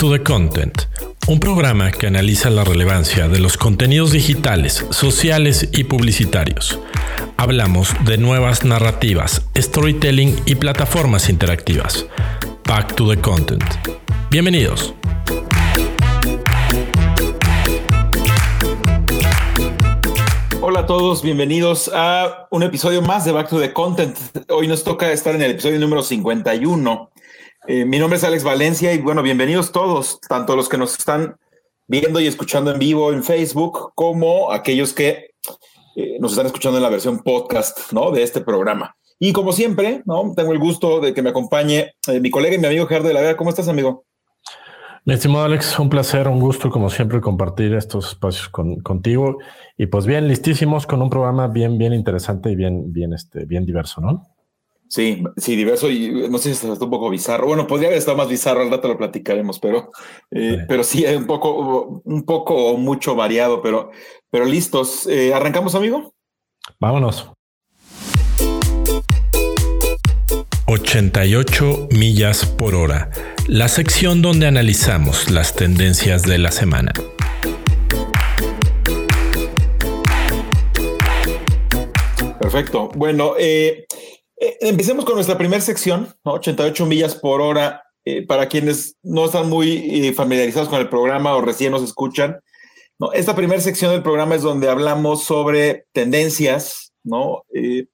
to the Content, un programa que analiza la relevancia de los contenidos digitales, sociales y publicitarios. Hablamos de nuevas narrativas, storytelling y plataformas interactivas. Back to the Content. Bienvenidos. Hola a todos, bienvenidos a un episodio más de Back to the Content. Hoy nos toca estar en el episodio número 51. Eh, mi nombre es Alex Valencia y bueno, bienvenidos todos, tanto los que nos están viendo y escuchando en vivo en Facebook como aquellos que eh, nos están escuchando en la versión podcast ¿no? de este programa. Y como siempre, ¿no? tengo el gusto de que me acompañe eh, mi colega y mi amigo Gerardo de la Vega. ¿Cómo estás, amigo? Mi estimado Alex, un placer, un gusto como siempre compartir estos espacios contigo y pues bien listísimos con un programa bien bien interesante y bien bien este bien diverso, ¿no? Sí, sí, diverso y no sé si está un poco bizarro. Bueno, podría haber estado más bizarro, al rato lo platicaremos, pero eh, sí. pero sí, un poco un poco mucho variado, pero pero listos. Eh, ¿Arrancamos, amigo? Vámonos. 88 millas por hora, la sección donde analizamos las tendencias de la semana. Perfecto. Bueno, eh, eh, empecemos con nuestra primera sección, ¿no? 88 millas por hora. Eh, para quienes no están muy eh, familiarizados con el programa o recién nos escuchan, ¿no? esta primera sección del programa es donde hablamos sobre tendencias, ¿no? Eh,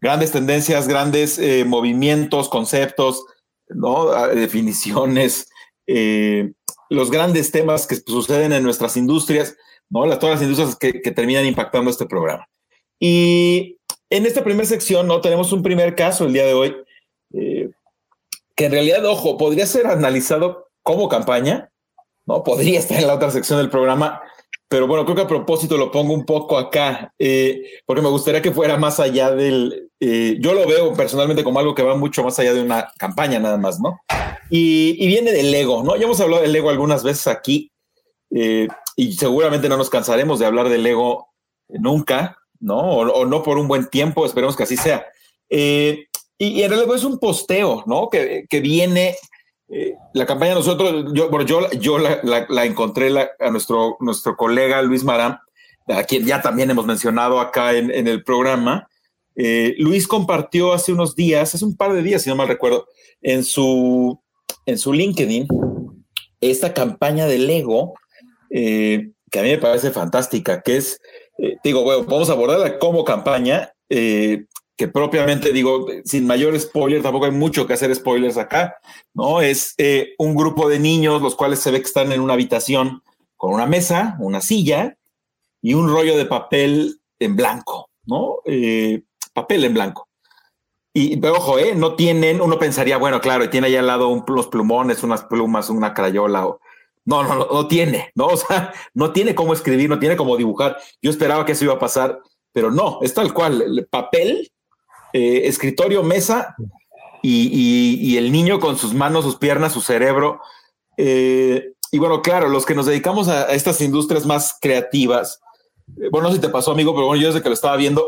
grandes tendencias, grandes eh, movimientos, conceptos, ¿no? definiciones, eh, los grandes temas que suceden en nuestras industrias, ¿no? Las, todas las industrias que, que, terminan impactando este programa. Y en esta primera sección, ¿no? Tenemos un primer caso el día de hoy, eh, que en realidad, ojo, podría ser analizado como campaña, ¿no? Podría estar en la otra sección del programa, pero bueno, creo que a propósito lo pongo un poco acá, eh, porque me gustaría que fuera más allá del, eh, yo lo veo personalmente como algo que va mucho más allá de una campaña nada más, ¿no? Y, viene del ego, ¿no? Ya hemos hablado del ego algunas veces aquí y seguramente no nos cansaremos de hablar del ego nunca, ¿no? O, no por un buen tiempo, esperemos que así sea. Eh, y, y, en realidad es un posteo, ¿no? Que, que viene eh, la campaña nosotros, yo, bueno, yo, yo la, encontré a nuestro, nuestro colega Luis Marán, a quien ya también hemos mencionado acá en, en el programa. Eh, Luis compartió hace unos días, hace un par de días, si no mal recuerdo, en su, en su LinkedIn, esta campaña de Lego, que a mí me parece fantástica, que es, eh, digo, bueno, vamos a abordarla como campaña, eh, que propiamente digo, sin mayor spoiler, tampoco hay mucho que hacer spoilers acá, ¿no? Es eh, un grupo de niños, los cuales se ve que están en una habitación con una mesa, una silla y un rollo de papel en blanco, ¿no? Papel en blanco. Y, pero ojo, ¿eh? No tienen, uno pensaría, bueno, claro, tiene ahí al lado un, unos plumones, unas plumas, una crayola o... No, no, no, tiene, ¿no? O sea, no tiene cómo escribir, no tiene cómo dibujar. Yo esperaba que eso iba a pasar, pero no, es tal cual, el papel eh, escritorio, mesa y, el niño con sus manos, sus piernas, su cerebro. Eh, y bueno, claro, los que nos dedicamos a, a estas industrias más creativas, eh, bueno, no sé si te pasó, amigo, pero bueno, yo desde que lo estaba viendo,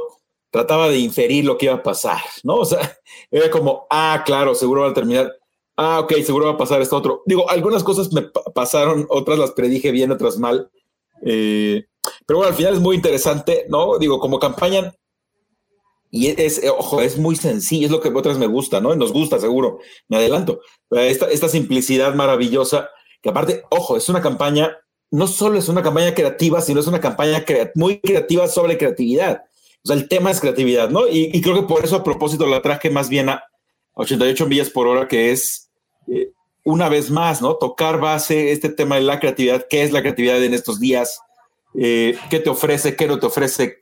trataba de inferir lo que iba a pasar, ¿no? O sea, era como, ah, claro, seguro va a terminar. Ah, ok, seguro va a pasar esto otro. Digo, algunas cosas me pasaron, otras las predije bien, otras mal. Eh, pero bueno, al final es muy interesante, ¿no? Digo, como campaña, y es, ojo, es muy sencillo, es lo que otras me gusta, ¿no? Nos gusta, seguro, me adelanto. Esta, esta simplicidad maravillosa, que aparte, ojo, es una campaña, no solo es una campaña creativa, sino es una campaña muy creativa sobre creatividad. O sea, el tema es creatividad, ¿no? Y, creo que por eso a propósito la traje más bien a 88 millas por hora, que es eh, una vez más, ¿no? Tocar base, este tema de la creatividad, qué es la creatividad en estos días, eh, qué te ofrece, qué no te ofrece,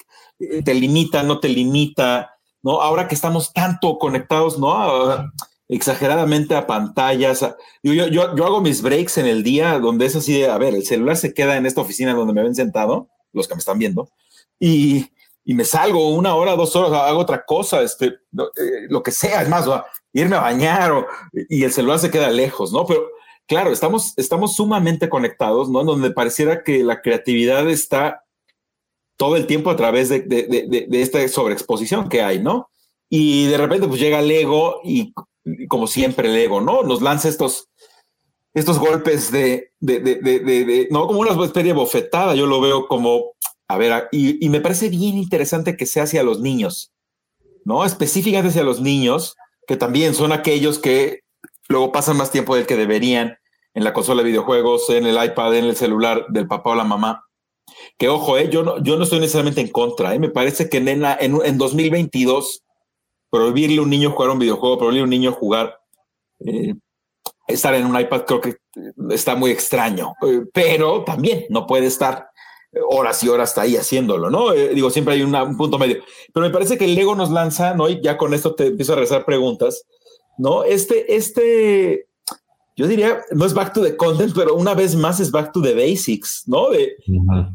te limita, no te limita, ¿no? Ahora que estamos tanto conectados, ¿no? Exageradamente a pantallas. Yo, yo, yo, hago mis breaks en el día donde es así de, a ver, el celular se queda en esta oficina donde me ven sentado, los que me están viendo, y, y me salgo una hora, dos horas, hago otra cosa, este, lo, eh, lo que sea, es más, irme a bañar o, y el celular se queda lejos, ¿no? Pero claro, estamos, estamos sumamente conectados, ¿no? Donde pareciera que la creatividad está todo el tiempo a través de, de, de, esta sobreexposición que hay, ¿no? Y de repente pues llega el ego y, como siempre el ego, ¿no? Nos lanza estos, estos golpes de, no como una especie de bofetada, yo lo veo como, a ver, y, me parece bien interesante que sea hacia los niños, ¿no? Específicamente hacia los niños, que también son aquellos que luego pasan más tiempo del que deberían en la consola de videojuegos, en el iPad, en el celular del papá o la mamá. Que ojo, eh, yo, no, yo no estoy necesariamente en contra, eh, me parece que en, en, en 2022 prohibirle a un niño jugar un videojuego, prohibirle a un niño jugar eh, estar en un iPad creo que está muy extraño, eh, pero también no puede estar horas y horas ahí haciéndolo, ¿no? Eh, digo, siempre hay un punto medio. Pero me parece que el Lego nos lanza, ¿no? Y ya con esto te empiezo a rezar preguntas, ¿no? Este, este, yo diría, no es back to the content, pero una vez más es back to the basics, ¿no? De,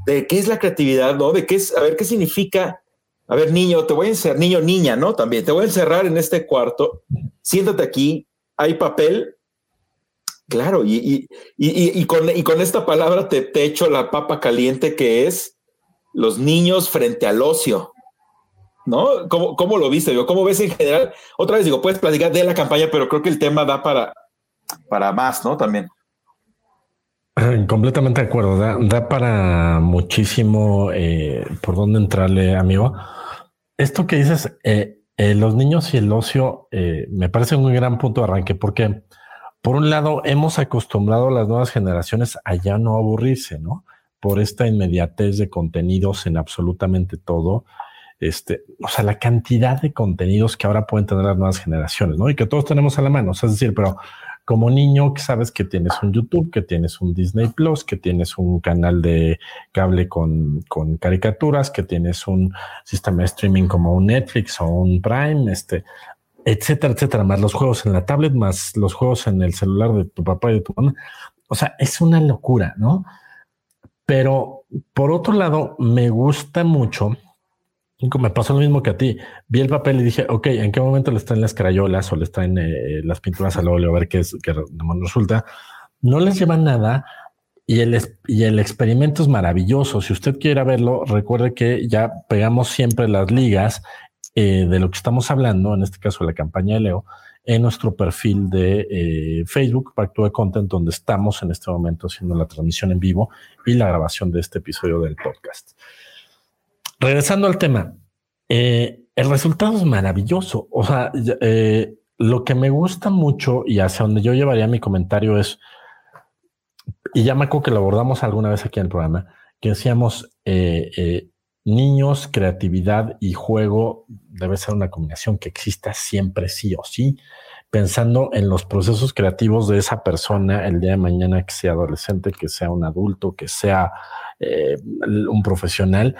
de qué es la creatividad, ¿no? De qué es, a ver, qué significa. A ver, niño, te voy a encerrar, niño, niña, ¿no? También te voy a encerrar en este cuarto, siéntate aquí, hay papel, Claro, y, con, esta palabra te, echo la papa caliente que es los niños frente al ocio. ¿No? ¿Cómo, cómo lo viste? ¿Cómo ves en general? Otra vez digo, puedes platicar de la campaña, pero creo que el tema da para, para más, ¿no? También. Completamente de acuerdo. Da, para muchísimo eh, por dónde entrarle, amigo. Esto que dices, eh, eh, los niños y el ocio, me parece un gran punto de arranque, porque por un lado, hemos acostumbrado a las nuevas generaciones a ya no aburrirse, ¿no? Por esta inmediatez de contenidos en absolutamente todo. Este, o sea, la cantidad de contenidos que ahora pueden tener las nuevas generaciones, ¿no? Y que todos tenemos a la mano. O sea, es decir, pero como niño sabes que tienes un YouTube, que tienes un Disney Plus, que tienes un canal de cable con, con caricaturas, que tienes un sistema de streaming como un Netflix o un Prime, este, etcétera, etcétera, más los juegos en la tablet, más los juegos en el celular de tu papá y de tu mamá. O sea, es una locura, ¿no? Pero por otro lado, me gusta mucho. Me pasó lo mismo que a ti. Vi el papel y dije, ok, ¿en qué momento le traen las crayolas o les traen eh, las pinturas al óleo a ver qué es que resulta? No les llevan nada y el, y el experimento es maravilloso. Si usted quiere verlo, recuerde que ya pegamos siempre las ligas eh, de lo que estamos hablando, en este caso la campaña de Leo, en nuestro perfil de eh, Facebook, Pacto de Content, donde estamos en este momento haciendo la transmisión en vivo y la grabación de este episodio del podcast. Regresando al tema, eh, el resultado es maravilloso. O sea, lo que me gusta mucho y hacia donde yo llevaría mi comentario es, y ya me acuerdo que lo abordamos alguna vez aquí en el programa, que decíamos, niños, creatividad y juego debe ser una combinación que exista siempre sí o sí, pensando en los procesos creativos de esa persona el día de mañana, que sea adolescente, que sea un adulto, que sea eh, un profesional.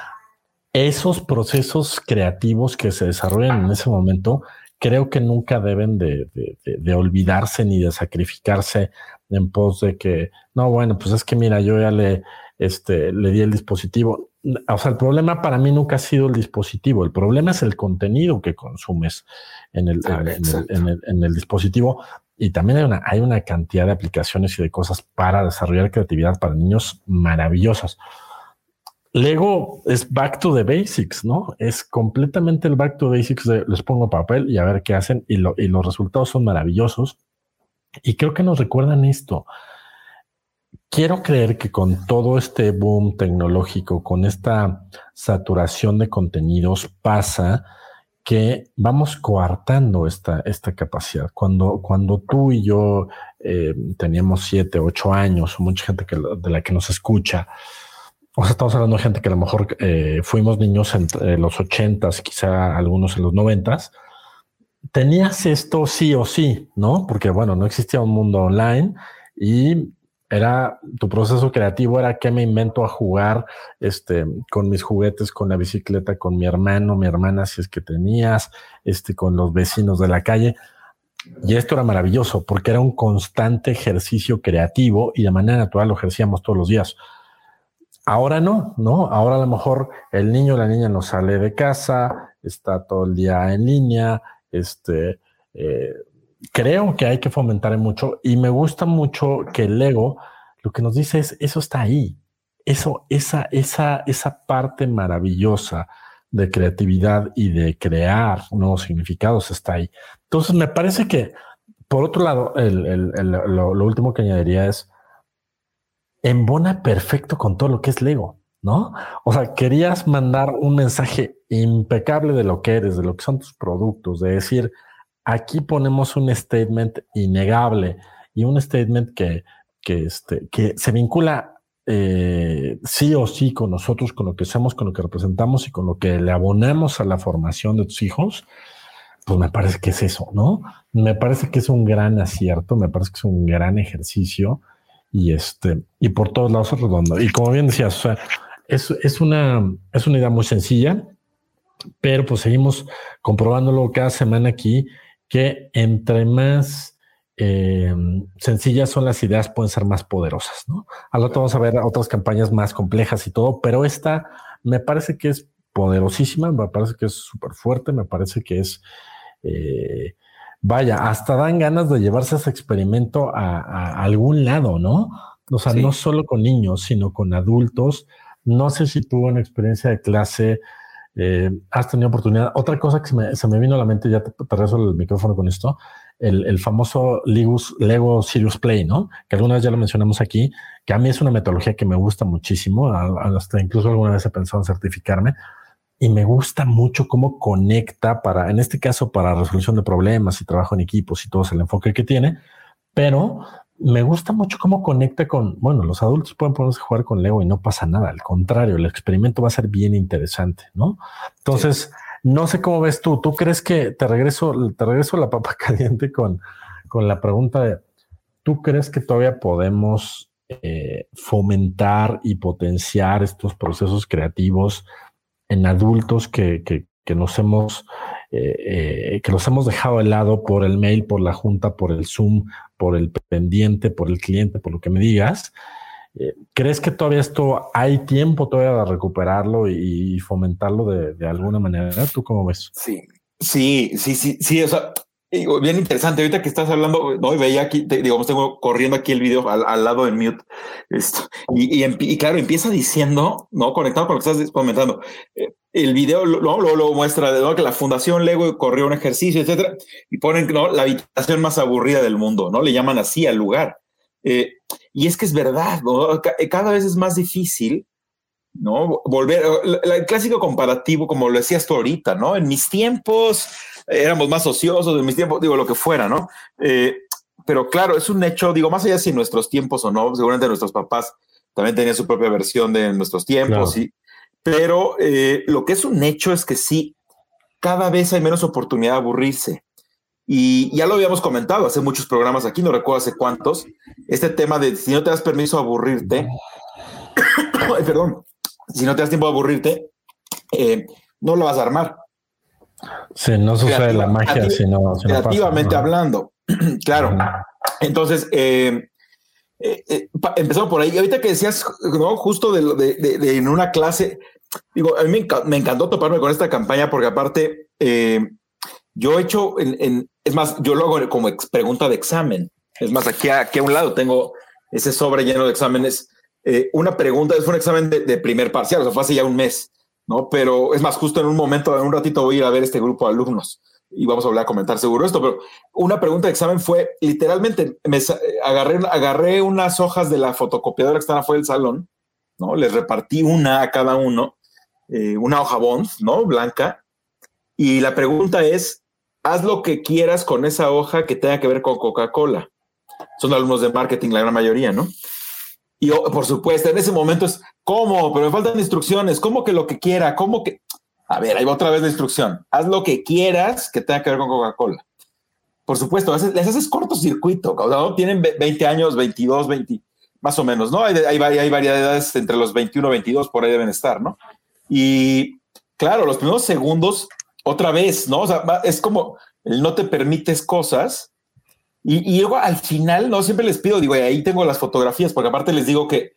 Esos procesos creativos que se desarrollan en ese momento, creo que nunca deben de, de olvidarse ni de sacrificarse en pos de que, no, bueno, pues es que mira, yo ya le, este, le di el dispositivo o sea, el problema para mí nunca ha sido el dispositivo, el problema es el contenido que consumes en el, ah, en, el, dispositivo. Y también hay una, hay una cantidad de aplicaciones y de cosas para desarrollar creatividad para niños maravillosas. Lego es back to the basics, ¿no? Es completamente el back to the basics de les pongo papel y a ver qué hacen y, y los resultados son maravillosos. Y creo que nos recuerdan esto quiero creer que con todo este boom tecnológico, con esta saturación de contenidos, pasa que vamos coartando esta, esta capacidad. Cuando, cuando tú y yo eh, teníamos siete, ocho años, mucha gente que, de la que nos escucha, o sea, estamos hablando de gente que a lo mejor eh, fuimos niños entre los ochentas, quizá algunos en los noventas, tenías esto sí o sí, ¿no? Porque bueno, no existía un mundo online y era tu proceso creativo era que me invento a jugar este con mis juguetes con la bicicleta con mi hermano mi hermana si es que tenías este con los vecinos de la calle. Y esto era maravilloso porque era un constante ejercicio creativo y de manera natural lo ejercíamos todos los días. Ahora no no ahora a lo mejor el niño o la niña no sale de casa está todo el día en línea este eh, creo que hay que fomentar mucho y me gusta mucho que el Lego lo que nos dice es eso está ahí. Eso, esa, esa, esa parte maravillosa de creatividad y de crear nuevos significados está ahí. Entonces me parece que por otro lado, lo, último que añadiría es embona perfecto con todo lo que es Lego, ¿no? O sea, querías mandar un mensaje impecable de lo que eres, de lo que son tus productos, de decir, aquí ponemos un statement innegable y un statement que, que, este, que se vincula eh, sí o sí con nosotros, con lo que somos, con lo que representamos y con lo que le abonamos a la formación de tus hijos, pues me parece que es eso, ¿no? Me parece que es un gran acierto, me parece que es un gran ejercicio y este, y por todos lados redondo. Y como bien decías, o sea, es, es, una, es una idea muy sencilla, pero pues seguimos comprobándolo cada semana aquí, que entre más eh, sencillas son las ideas, pueden ser más poderosas, ¿no? Al rato vamos a ver otras campañas más complejas y todo, pero esta me parece que es poderosísima, me parece que es súper fuerte, me parece que es eh, vaya, hasta dan ganas de llevarse ese experimento a, algún lado, ¿no? O sea, no solo con niños, sino con adultos. No sé si tuvo una experiencia de clase, eh, has tenido oportunidad. Otra cosa que se me, vino a la mente, ya te, te el micrófono con esto, el, famoso Lego Serious Play, ¿no? Que alguna vez ya lo mencionamos aquí, que a mí es una metodología que me gusta muchísimo, hasta incluso alguna vez he pensado en certificarme, y me gusta mucho cómo conecta para, en este caso, para resolución de problemas y trabajo en equipos y todo el enfoque que tiene, pero me gusta mucho cómo conecta con, bueno, los adultos pueden ponerse a jugar con Lego y no pasa nada, al contrario, el experimento va a ser bien interesante, ¿no? Entonces, no sé cómo ves tú, ¿tú crees que te regreso, te regreso la papa caliente con, con la pregunta de, ¿tú crees que todavía podemos eh, fomentar y potenciar estos procesos creativos? en adultos que, que, nos hemos eh, eh, que los hemos dejado de lado por el mail, por la junta, por el Zoom, por el pendiente, por el cliente, por lo que me digas. Eh, ¿Crees que todavía esto hay tiempo todavía de recuperarlo y, fomentarlo de, de, alguna manera? ¿Tú cómo ves? Sí, sí, sí, sí, sí. O sea, bien interesante. Ahorita que estás hablando, no, veía aquí, digamos, tengo corriendo aquí el video al, lado del mute. Esto, y, y, claro, empieza diciendo, no conectado con lo que estás comentando. Eh, el video luego lo, lo, muestra de que la Fundación Lego corrió un ejercicio, etcétera, y ponen ¿no? la habitación más aburrida del mundo, no le llaman así al lugar. Eh, y es que es verdad, cada vez es más difícil ¿no? Volver, el clásico comparativo, como lo decías tú ahorita, ¿no? En mis tiempos éramos más ociosos, en mis tiempos, digo, lo que fuera, ¿no? Eh, pero claro, es un hecho, digo, más allá si en nuestros tiempos o no, seguramente nuestros papás también tenían su propia versión de nuestros tiempos, pero eh, lo que es un hecho es que sí, cada vez hay menos oportunidad de aburrirse. Y ya lo habíamos comentado hace muchos programas aquí, no recuerdo hace cuántos, este tema de si no te das permiso a aburrirte, perdón, si no te das tiempo de aburrirte, eh, no lo vas a armar. Sí, no sucede la magia si no. creativamente hablando, claro. Entonces, eh, eh, empezamos por ahí. Ahorita que decías, ¿no? justo de, en una clase, digo, a mí me, encantó toparme con esta campaña porque aparte, yo he hecho, en, es más, yo lo hago como pregunta de examen. Es más, aquí, aquí a un lado tengo ese sobre lleno de exámenes eh, una pregunta, es un examen de, primer parcial, o sea, fue hace ya un mes, ¿no? Pero es más, justo en un momento, en un ratito voy a ir a ver este grupo de alumnos y vamos a volver a comentar seguro esto, pero una pregunta de examen fue, literalmente, me agarré, agarré unas hojas de la fotocopiadora que están afuera del salón, ¿no? Les repartí una a cada uno, eh, una hoja bond, ¿no? Blanca. Y la pregunta es, haz lo que quieras con esa hoja que tenga que ver con Coca-Cola. Son alumnos de marketing, la gran mayoría, ¿no? Y oh, por supuesto, en ese momento es, ¿cómo? Pero me faltan instrucciones, ¿cómo que lo que quiera? ¿Cómo que? A ver, ahí va otra vez la instrucción. Haz lo que quieras que tenga que ver con Coca-Cola. Por supuesto, les haces cortocircuito. ¿no? Tienen 20 años, 22, 20, más o menos, ¿no? Hay, hay, hay variedades entre los 21 y 22, por ahí deben estar, ¿no? Y claro, los primeros segundos, otra vez, ¿no? O sea, es como el no te permites cosas y, luego al final, no siempre les pido, digo, ahí tengo las fotografías, porque aparte les digo que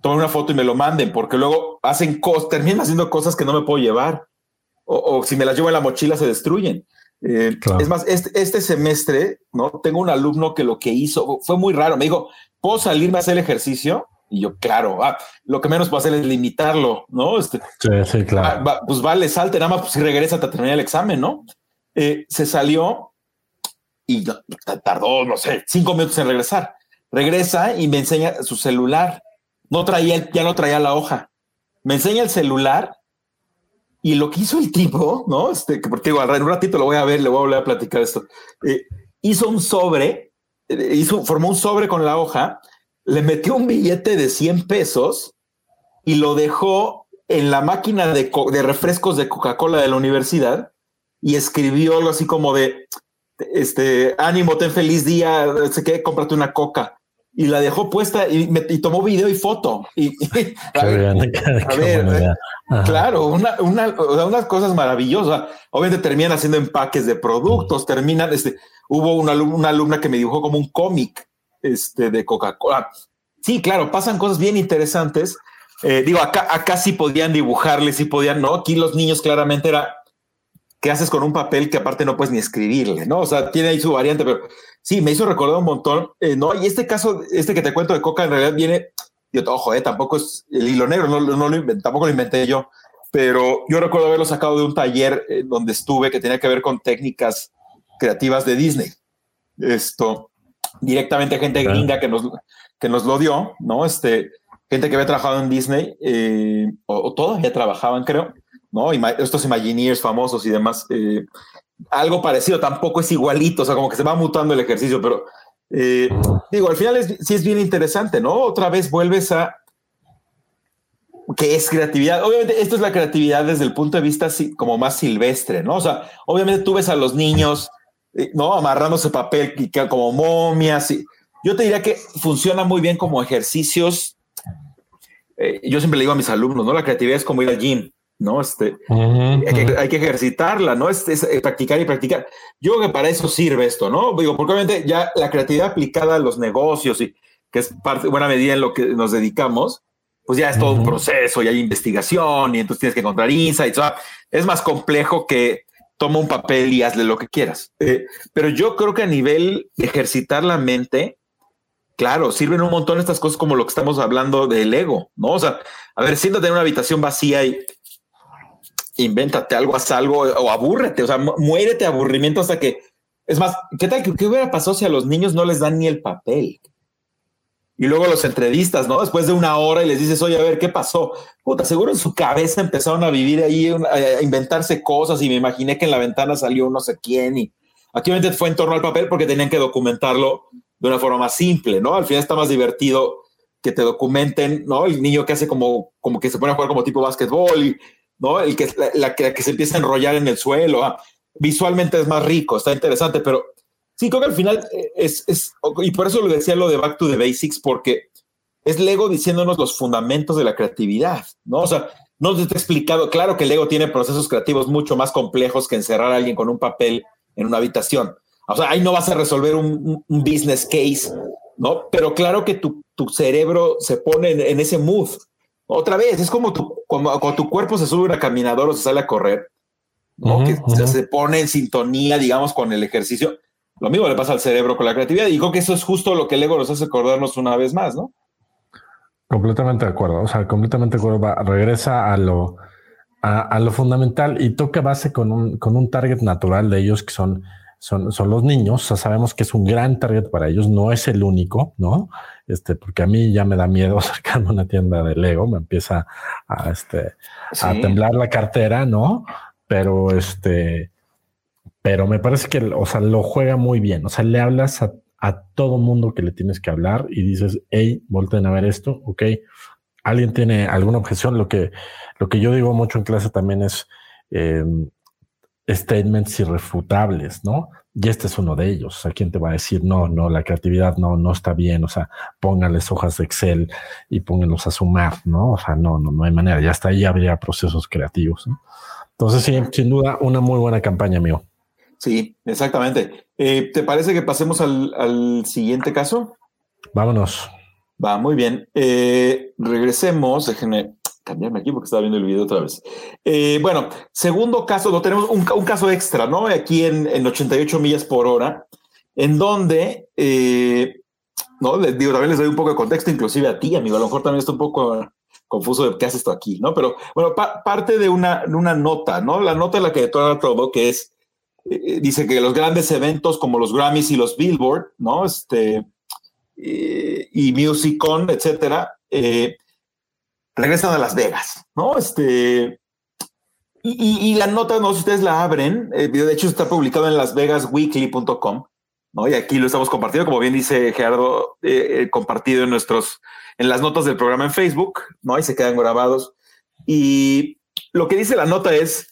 tomen una foto y me lo manden, porque luego hacen cosas, terminan haciendo cosas que no me puedo llevar. O, si me las llevo en la mochila, se destruyen. Eh, es más, este, este, semestre, ¿no? Tengo un alumno que lo que hizo fue muy raro. Me dijo, ¿puedo salirme a hacer el ejercicio? Y yo, claro, ah, lo que menos puedo hacer es limitarlo, ¿no? Este, sí, sí, claro. Ah, pues vale, salte, nada más pues, si regresa a terminar el examen, ¿no? Eh, se salió y tardó, no sé, cinco minutos en regresar. Regresa y me enseña su celular. No traía, ya no traía la hoja. Me enseña el celular y lo que hizo el tipo, ¿no? Este, que porque digo, en un ratito lo voy a ver, le voy a volver a platicar esto. Eh, hizo un sobre, eh, hizo, formó un sobre con la hoja, le metió un billete de 100 pesos y lo dejó en la máquina de, de refrescos de Coca-Cola de la universidad y escribió algo así como de, este, ánimo, ten feliz día, sé que, cómprate una coca y la dejó puesta y, me, tomó video y foto. Y, a ver, claro, una, una, unas cosas maravillosas. Obviamente terminan haciendo empaques de productos, terminan, este, hubo una, una alumna que me dibujó como un cómic este, de Coca-Cola. Sí, claro, pasan cosas bien interesantes. Eh, digo, acá, acá sí podían dibujarle, sí podían, no, aquí los niños claramente era ¿qué haces con un papel que aparte no puedes ni escribirle? ¿no? O sea, tiene ahí su variante, pero sí, me hizo recordar un montón. Eh, no, y este caso, este que te cuento de Coca, en realidad viene, yo, ojo, eh, tampoco es el hilo negro, no, no lo tampoco lo inventé yo, pero yo recuerdo haberlo sacado de un taller eh, donde estuve que tenía que ver con técnicas creativas de Disney. Esto, directamente gente gringa que nos, que nos lo dio, ¿no? Este, gente que había trabajado en Disney, eh, o, o todavía trabajaban, creo ¿no? Estos Imagineers famosos y demás. Eh, algo parecido, tampoco es igualito, o sea, como que se va mutando el ejercicio, pero eh, digo, al final sí es bien interesante, ¿no? Otra vez vuelves a que es creatividad. Obviamente, esto es la creatividad desde el punto de vista como más silvestre, ¿no? O sea, obviamente tú ves a los niños, eh, ¿no? Amarrándose papel como momias. Y, yo te diría que funciona muy bien como ejercicios. yo siempre le digo a mis alumnos, ¿no? La creatividad es como ir al gym. ¿No? Este, hay, que, ejercitarla, ¿no? Es, eh, practicar y practicar. Yo creo que para eso sirve esto, ¿no? Digo, porque obviamente ya la creatividad aplicada a los negocios y que es parte, buena medida en lo que nos dedicamos, pues ya es todo un proceso y hay investigación y entonces tienes que encontrar insights. es más complejo que toma un papel y hazle lo que quieras. Eh, pero yo creo que a nivel de ejercitar la mente, claro, sirven un montón estas cosas como lo que estamos hablando del ego, ¿no? O sea, a ver, siéntate en una habitación vacía y invéntate algo, haz algo o abúrrete, o sea, muérete aburrimiento hasta que. Es más, ¿qué tal? ¿Qué, hubiera pasado si a los niños no les dan ni el papel? Y luego los entrevistas, ¿no? Después de una hora y les dices, oye, a ver, ¿qué pasó? Puta, seguro en su cabeza empezaron a vivir ahí, a inventarse cosas y me imaginé que en la ventana salió no sé quién y aquí obviamente fue en torno al papel porque tenían que documentarlo de una forma más simple, ¿no? Al final está más divertido que te documenten, ¿no? El niño que hace como, como que se pone a jugar como tipo básquetbol y ¿no? El que, la, que, se empieza a enrollar en el suelo. Ah, visualmente es más rico, está interesante, pero sí, creo que al final es, es, y por eso lo decía lo de Back to the Basics, porque es Lego diciéndonos los fundamentos de la creatividad, ¿no? O sea, no te he explicado, claro que Lego tiene procesos creativos mucho más complejos que encerrar a alguien con un papel en una habitación. O sea, ahí no vas a resolver un, business case, ¿no? Pero claro que tu, tu cerebro se pone en ese mood, otra vez, es como tu, cuando, tu cuerpo se sube a una caminadora o se sale a correr, ¿no? que se pone en sintonía, digamos, con el ejercicio. Lo mismo le pasa al cerebro con la creatividad. Y creo que eso es justo lo que el ego nos hace acordarnos una vez más, ¿no? Completamente de acuerdo. O sea, completamente de acuerdo. regresa a lo, a, lo fundamental y toca base con un, con un target natural de ellos que son son, son los niños. O sea, sabemos que es un gran target para ellos, no es el único, ¿no? Este, porque a mí ya me da miedo acercarme a una tienda de Lego, me empieza a, este, a temblar la cartera, ¿no? Pero este, pero me parece que, o sea, lo juega muy bien. O sea, le hablas a, a todo mundo que le tienes que hablar y dices, hey, volten a ver esto, ok. ¿Alguien tiene alguna objeción? Lo que, lo que yo digo mucho en clase también es, eh, statements irrefutables, ¿no? Y este es uno de ellos. Sea, ¿quién te va a decir, no, no, la creatividad no, no está bien? O sea, póngales hojas de Excel y pónganlos a sumar, ¿no? O sea, no, no, no hay manera. Ya hasta ahí habría procesos creativos. ¿no? Entonces, sí, sin duda, una muy buena campaña, amigo. Sí, exactamente. Eh, ¿Te parece que pasemos al, siguiente caso? Vámonos. Va, muy bien. Eh, regresemos, déjenme cambiarme aquí porque estaba viendo el video otra vez. Eh, bueno, segundo caso, no tenemos un, caso extra, ¿no? Aquí en, en, 88 millas por hora, en donde, eh, no, les digo, también les doy un poco de contexto, inclusive a ti, amigo, a lo mejor también está un poco confuso de qué hace esto aquí, ¿no? Pero bueno, parte de una, una nota, ¿no? La nota en la que todo todo, que es eh, dice que los grandes eventos como los Grammys y los Billboard, ¿no? Este, eh, y Musicon, etcétera, regresan a Las Vegas, ¿no? Este, y, la nota, no sé si ustedes la abren, de hecho está publicado en lasvegasweekly.com, ¿no? Y aquí lo estamos compartiendo, como bien dice Gerardo, compartido en nuestros, en las notas del programa en Facebook, ¿no? Y se quedan grabados. Y lo que dice la nota es,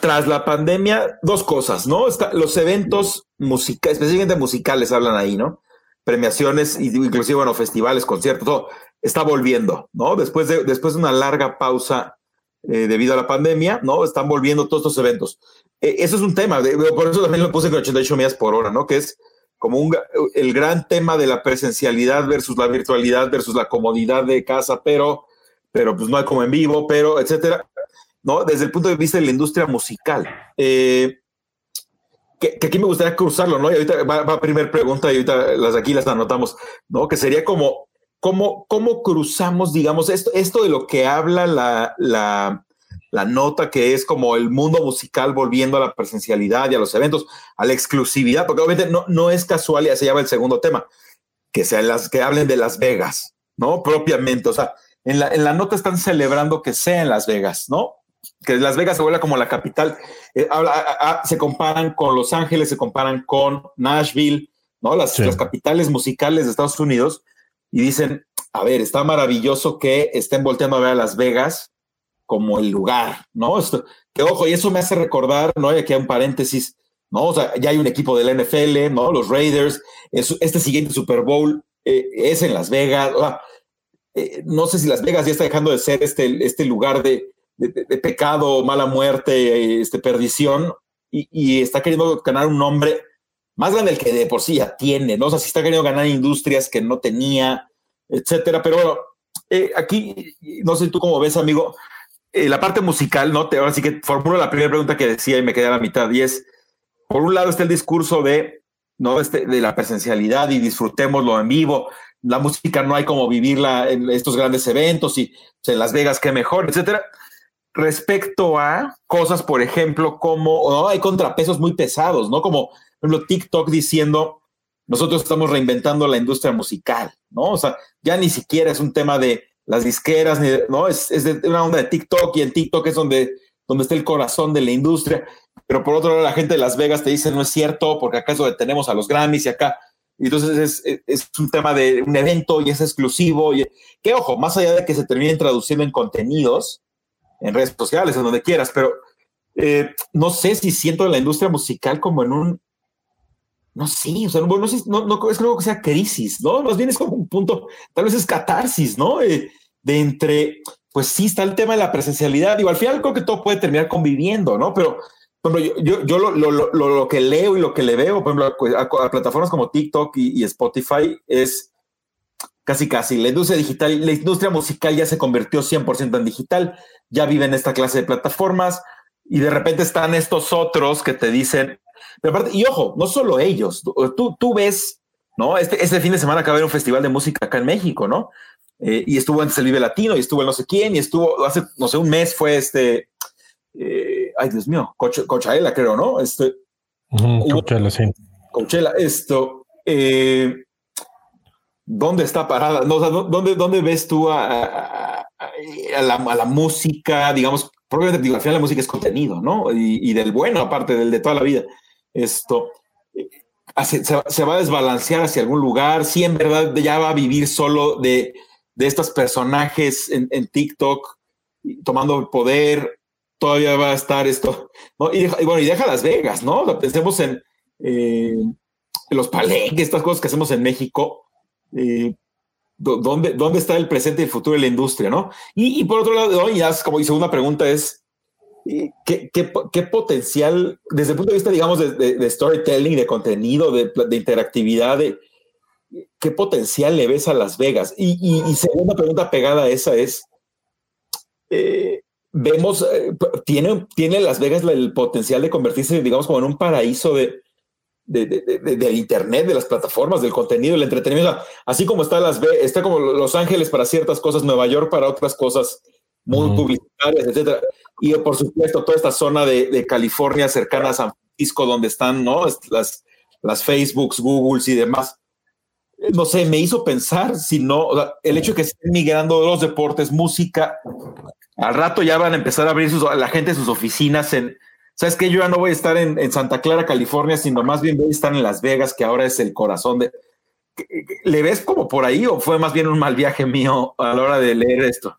tras la pandemia, dos cosas, ¿no? los eventos musicales, especialmente musicales, hablan ahí, ¿no? Premiaciones, inclusive, bueno, festivales, conciertos, todo, está volviendo, ¿no? Después de, después de una larga pausa eh, debido a la pandemia, ¿no? Están volviendo todos estos eventos. Eh, eso es un tema, por eso también lo puse con 88 millas por hora, ¿no? Que es como un, el gran tema de la presencialidad versus la virtualidad versus la comodidad de casa, pero, pero pues no hay como en vivo, pero, etcétera. ¿no? Desde el punto de vista de la industria musical. Eh, que, aquí me gustaría cruzarlo, ¿no? Y ahorita va, a primer pregunta y ahorita las aquí las anotamos, ¿no? Que sería como, ¿cómo, cómo cruzamos, digamos, esto, esto de lo que habla la, la, la nota, que es como el mundo musical volviendo a la presencialidad y a los eventos, a la exclusividad, porque obviamente no, no es casual y así llama el segundo tema, que sean las que hablen de Las Vegas, ¿no? Propiamente, o sea, en la, en la nota están celebrando que sea en Las Vegas, ¿no? que Las Vegas se vuelve como la capital. Eh, se comparan con Los Ángeles, se comparan con Nashville, ¿no? Las, capitales musicales de Estados Unidos y dicen, a ver, está maravilloso que estén volteando a ver a Las Vegas como el lugar, ¿no? Esto, que ojo, y eso me hace recordar, ¿no? Y aquí hay un paréntesis, ¿no? O sea, ya hay un equipo del NFL, ¿no? Los Raiders, este siguiente Super Bowl eh, es en Las Vegas. Eh, no sé si Las Vegas ya está dejando de ser este, este lugar de, de, pecado, mala muerte, este, perdición, y, está queriendo ganar un nombre más grande del que de por sí ya tiene, ¿no? O sea, si está queriendo ganar industrias que no tenía, etcétera. Pero bueno, eh, aquí, no sé tú cómo ves, amigo, eh, la parte musical, ¿no? Te, ahora sí que formulo la primera pregunta que decía y me quedé a la mitad, y es, por un lado está el discurso de, ¿no? Este, de la presencialidad y disfrutémoslo en vivo. La música no hay como vivirla en estos grandes eventos y en Las Vegas, qué mejor, etcétera respecto a cosas, por ejemplo, como hay contrapesos muy pesados, ¿no? Como, por ejemplo, TikTok diciendo, nosotros estamos reinventando la industria musical, ¿no? O sea, ya ni siquiera es un tema de las disqueras, ni ¿no? Es, de una onda de TikTok y en TikTok es donde, donde está el corazón de la industria. Pero por otro lado, la gente de Las Vegas te dice, no es cierto, porque acá es donde tenemos a los Grammys y acá. Y entonces es, es, un tema de un evento y es exclusivo. Y, que ojo, más allá de que se terminen traduciendo en contenidos, en redes sociales, en donde quieras, pero eh, no sé si siento la industria musical como en un, no sé, o sea, no, sé, no, no es creo que sea crisis, ¿no? Más bien es como un punto, tal vez es catarsis, ¿no? Eh, de entre, pues sí está el tema de la presencialidad, digo, al final creo que todo puede terminar conviviendo, ¿no? Pero, ejemplo, yo, yo, lo, que leo y lo que le veo, por ejemplo, a, plataformas como TikTok y, y Spotify es casi casi. La industria digital, la industria musical ya se convirtió 100% en digital, ya viven esta clase de plataformas y de repente están estos otros que te dicen, y ojo, no solo ellos, tú, tú ves, ¿no? Este, este fin de semana acaba de haber un festival de música acá en México, ¿no? Eh, y estuvo antes el Vive Latino y estuvo el no sé quién y estuvo hace, no sé, un mes fue este, eh, ay Dios mío, Coachella creo, ¿no? Este, Coachella, sí. Coachella, esto, eh, ¿dónde está parada? No, ¿dónde, ¿Dónde ves tú a, la, música? Digamos, probablemente digo, al final la música es contenido, ¿no? Y, del bueno, aparte del de toda la vida. Esto eh, se, va a desbalancear hacia algún lugar. Si en verdad ya va a vivir solo de, de estos personajes en, TikTok tomando el poder. Todavía va a estar esto. ¿no? Y, bueno, y deja Las Vegas, ¿no? Pensemos en eh, los palenques, estas cosas que hacemos en México eh, ¿dónde, ¿dónde está el presente y el futuro de la industria? ¿no? Y, por otro lado, ya como mi segunda pregunta es, eh, ¿qué, potencial, desde el punto de vista, digamos, de, storytelling, de contenido, de, interactividad, de, qué potencial le ves a Las Vegas? Y, segunda pregunta pegada a esa es, eh, vemos, ¿tiene, ¿tiene Las Vegas el potencial de convertirse, digamos, como en un paraíso de, de, del internet, de las plataformas, del contenido, del entretenimiento. Así como está las está como Los Ángeles para ciertas cosas, Nueva York para otras cosas, muy publicitarias, etcétera. Y por supuesto, toda esta zona de, California cercana a San Francisco, donde están ¿no? las, las Facebooks, Googles y demás. No sé, me hizo pensar si no, el hecho de que estén migrando los deportes, música, al rato ya van a empezar a abrir sus, la gente sus oficinas en, ¿sabes qué? Yo ya no voy a estar en, en, Santa Clara, California, sino más bien voy a estar en Las Vegas, que ahora es el corazón de... ¿Le ves como por ahí o fue más bien un mal viaje mío a la hora de leer esto?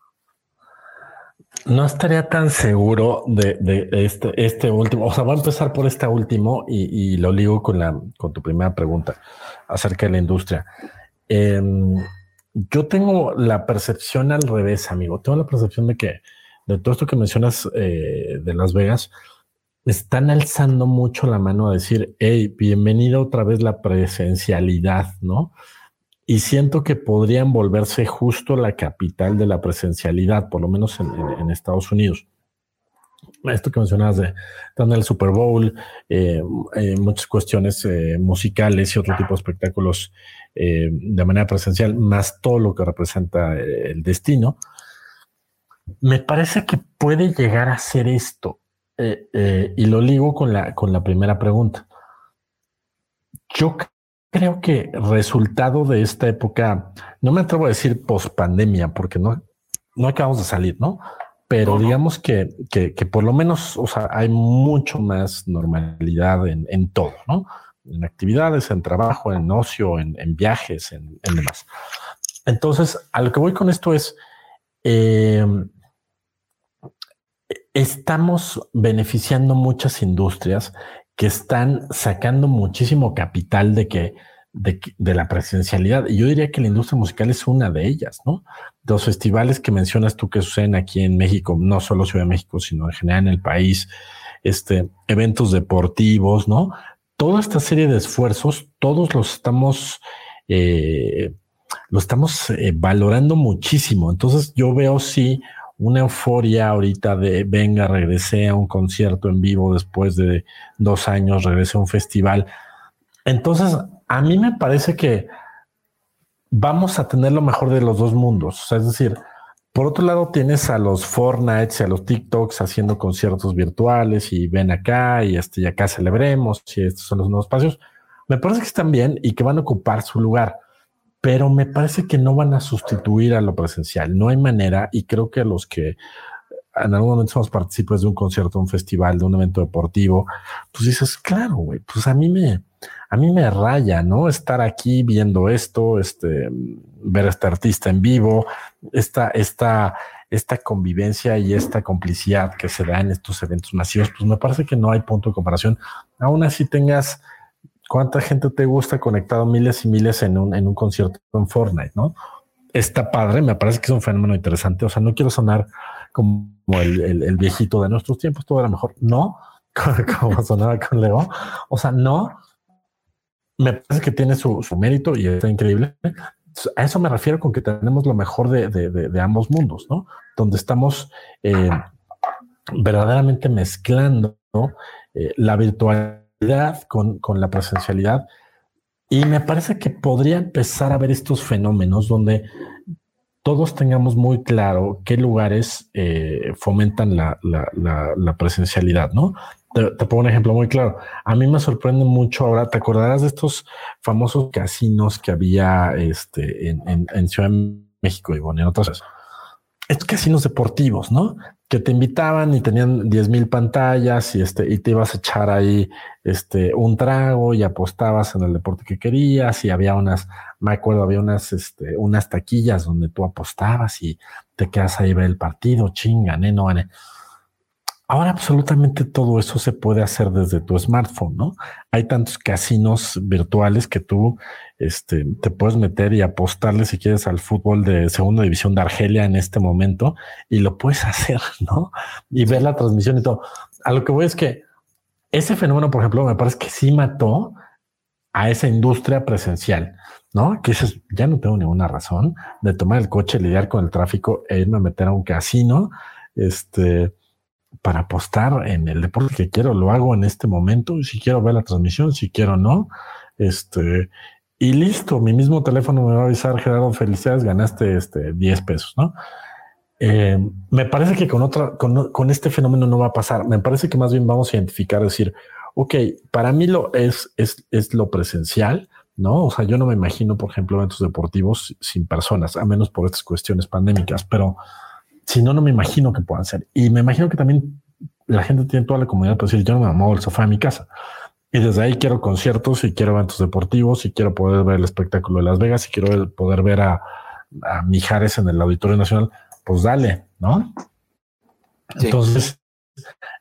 No estaría tan seguro de, este, este, último. O sea, voy a empezar por este último y, lo ligo con, la, con tu primera pregunta acerca de la industria. Em, yo tengo la percepción al revés, amigo. Tengo la percepción de que de todo esto que mencionas eh, de Las Vegas, están alzando mucho la mano a decir, hey, bienvenida otra vez la presencialidad, ¿no? Y siento que podrían volverse justo la capital de la presencialidad, por lo menos en, Estados Unidos. Esto que mencionabas de en el Super Bowl, eh, eh, muchas cuestiones eh, musicales y otro tipo de espectáculos de manera presencial, más todo lo que representa el destino. Me parece que puede llegar a ser esto, y lo ligo con la, con la primera pregunta. Yo creo que resultado de esta época, no me atrevo a decir post pandemia, porque no, no acabamos de salir, ¿no? Pero digamos que, que, por lo menos, o sea, hay mucho más normalidad en, en todo, ¿no? En actividades, en trabajo, en ocio, en, en viajes, en, en, demás. Entonces, a lo que voy con esto es, eh, estamos beneficiando muchas industrias que están sacando muchísimo capital de que de, la presencialidad. Y yo diría que la industria musical es una de ellas, ¿no? Los festivales que mencionas tú que suceden aquí en México, no solo Ciudad de México, sino en general en el país, este, eventos deportivos, ¿no? Toda esta serie de esfuerzos, todos los estamos, eh, lo estamos eh, valorando muchísimo. Entonces yo veo sí una euforia ahorita de venga, regresé a un concierto en vivo después de dos años, regresé a un festival. Entonces, a mí me parece que vamos a tener lo mejor de los dos mundos. es decir, por otro lado tienes a los Fortnite y a los TikToks haciendo conciertos virtuales y ven acá y este, y acá celebremos y estos son los nuevos espacios. Me parece que están bien y que van a ocupar su lugar pero me parece que no van a sustituir a lo presencial. No hay manera y creo que los que en algún momento somos partícipes de un concierto, un festival, de un evento deportivo, pues dices, claro, güey, pues a mí me, a mí me raya, ¿no? Estar aquí viendo esto, este, ver a este artista en vivo, esta, esta, esta convivencia y esta complicidad que se da en estos eventos masivos, pues me parece que no hay punto de comparación. Aún así tengas ¿Cuánta gente te gusta conectado miles y miles en un, en un concierto en Fortnite, no? Está padre, me parece que es un fenómeno interesante. O sea, no quiero sonar como el, el, viejito de nuestros tiempos, todo era mejor. No, como sonaba con Leo. O sea, no. Me parece que tiene su, su mérito y está increíble. A eso me refiero con que tenemos lo mejor de, de, ambos mundos, ¿no? Donde estamos eh, verdaderamente mezclando eh, la virtualidad con, con la presencialidad. Y me parece que podría empezar a ver estos fenómenos donde todos tengamos muy claro qué lugares eh, fomentan la, la, presencialidad, ¿no? Te, pongo un ejemplo muy claro. A mí me sorprende mucho ahora, ¿te acordarás de estos famosos casinos que había este, en, en, Ciudad de México y bueno, en otras? Estos casinos deportivos, ¿no? que te invitaban y tenían 10 mil pantallas y este, y te ibas a echar ahí este, un trago y apostabas en el deporte que querías y había unas, me acuerdo, había unas, este, unas taquillas donde tú apostabas y te quedas ahí ver el partido, chinga, no, no, Ahora absolutamente todo eso se puede hacer desde tu smartphone, ¿no? Hay tantos casinos virtuales que tú este, te puedes meter y apostarle si quieres al fútbol de segunda división de Argelia en este momento y lo puedes hacer, ¿no? Y ver la transmisión y todo. A lo que voy es que ese fenómeno, por ejemplo, me parece que sí mató a esa industria presencial, ¿no? Que dices, ya no tengo ninguna razón de tomar el coche, lidiar con el tráfico e irme a meter a un casino, este, para apostar en el deporte que quiero, lo hago en este momento, si quiero ver la transmisión, si quiero no, este, y listo, mi mismo teléfono me va a avisar, Gerardo, felicidades, ganaste este 10 pesos, ¿no? Eh, me parece que con otra, con, este fenómeno no va a pasar. Me parece que más bien vamos a identificar, decir, ok, para mí lo es, es, es lo presencial, ¿no? O sea, yo no me imagino, por ejemplo, eventos deportivos sin personas, a menos por estas cuestiones pandémicas, pero si no, no me imagino que puedan ser. Y me imagino que también la gente tiene toda la comunidad para decir, yo no me muevo el sofá de mi casa. Y desde ahí quiero conciertos y quiero eventos deportivos y quiero poder ver el espectáculo de Las Vegas y quiero poder ver a, a Mijares en el Auditorio Nacional. Pues dale, ¿no? Entonces,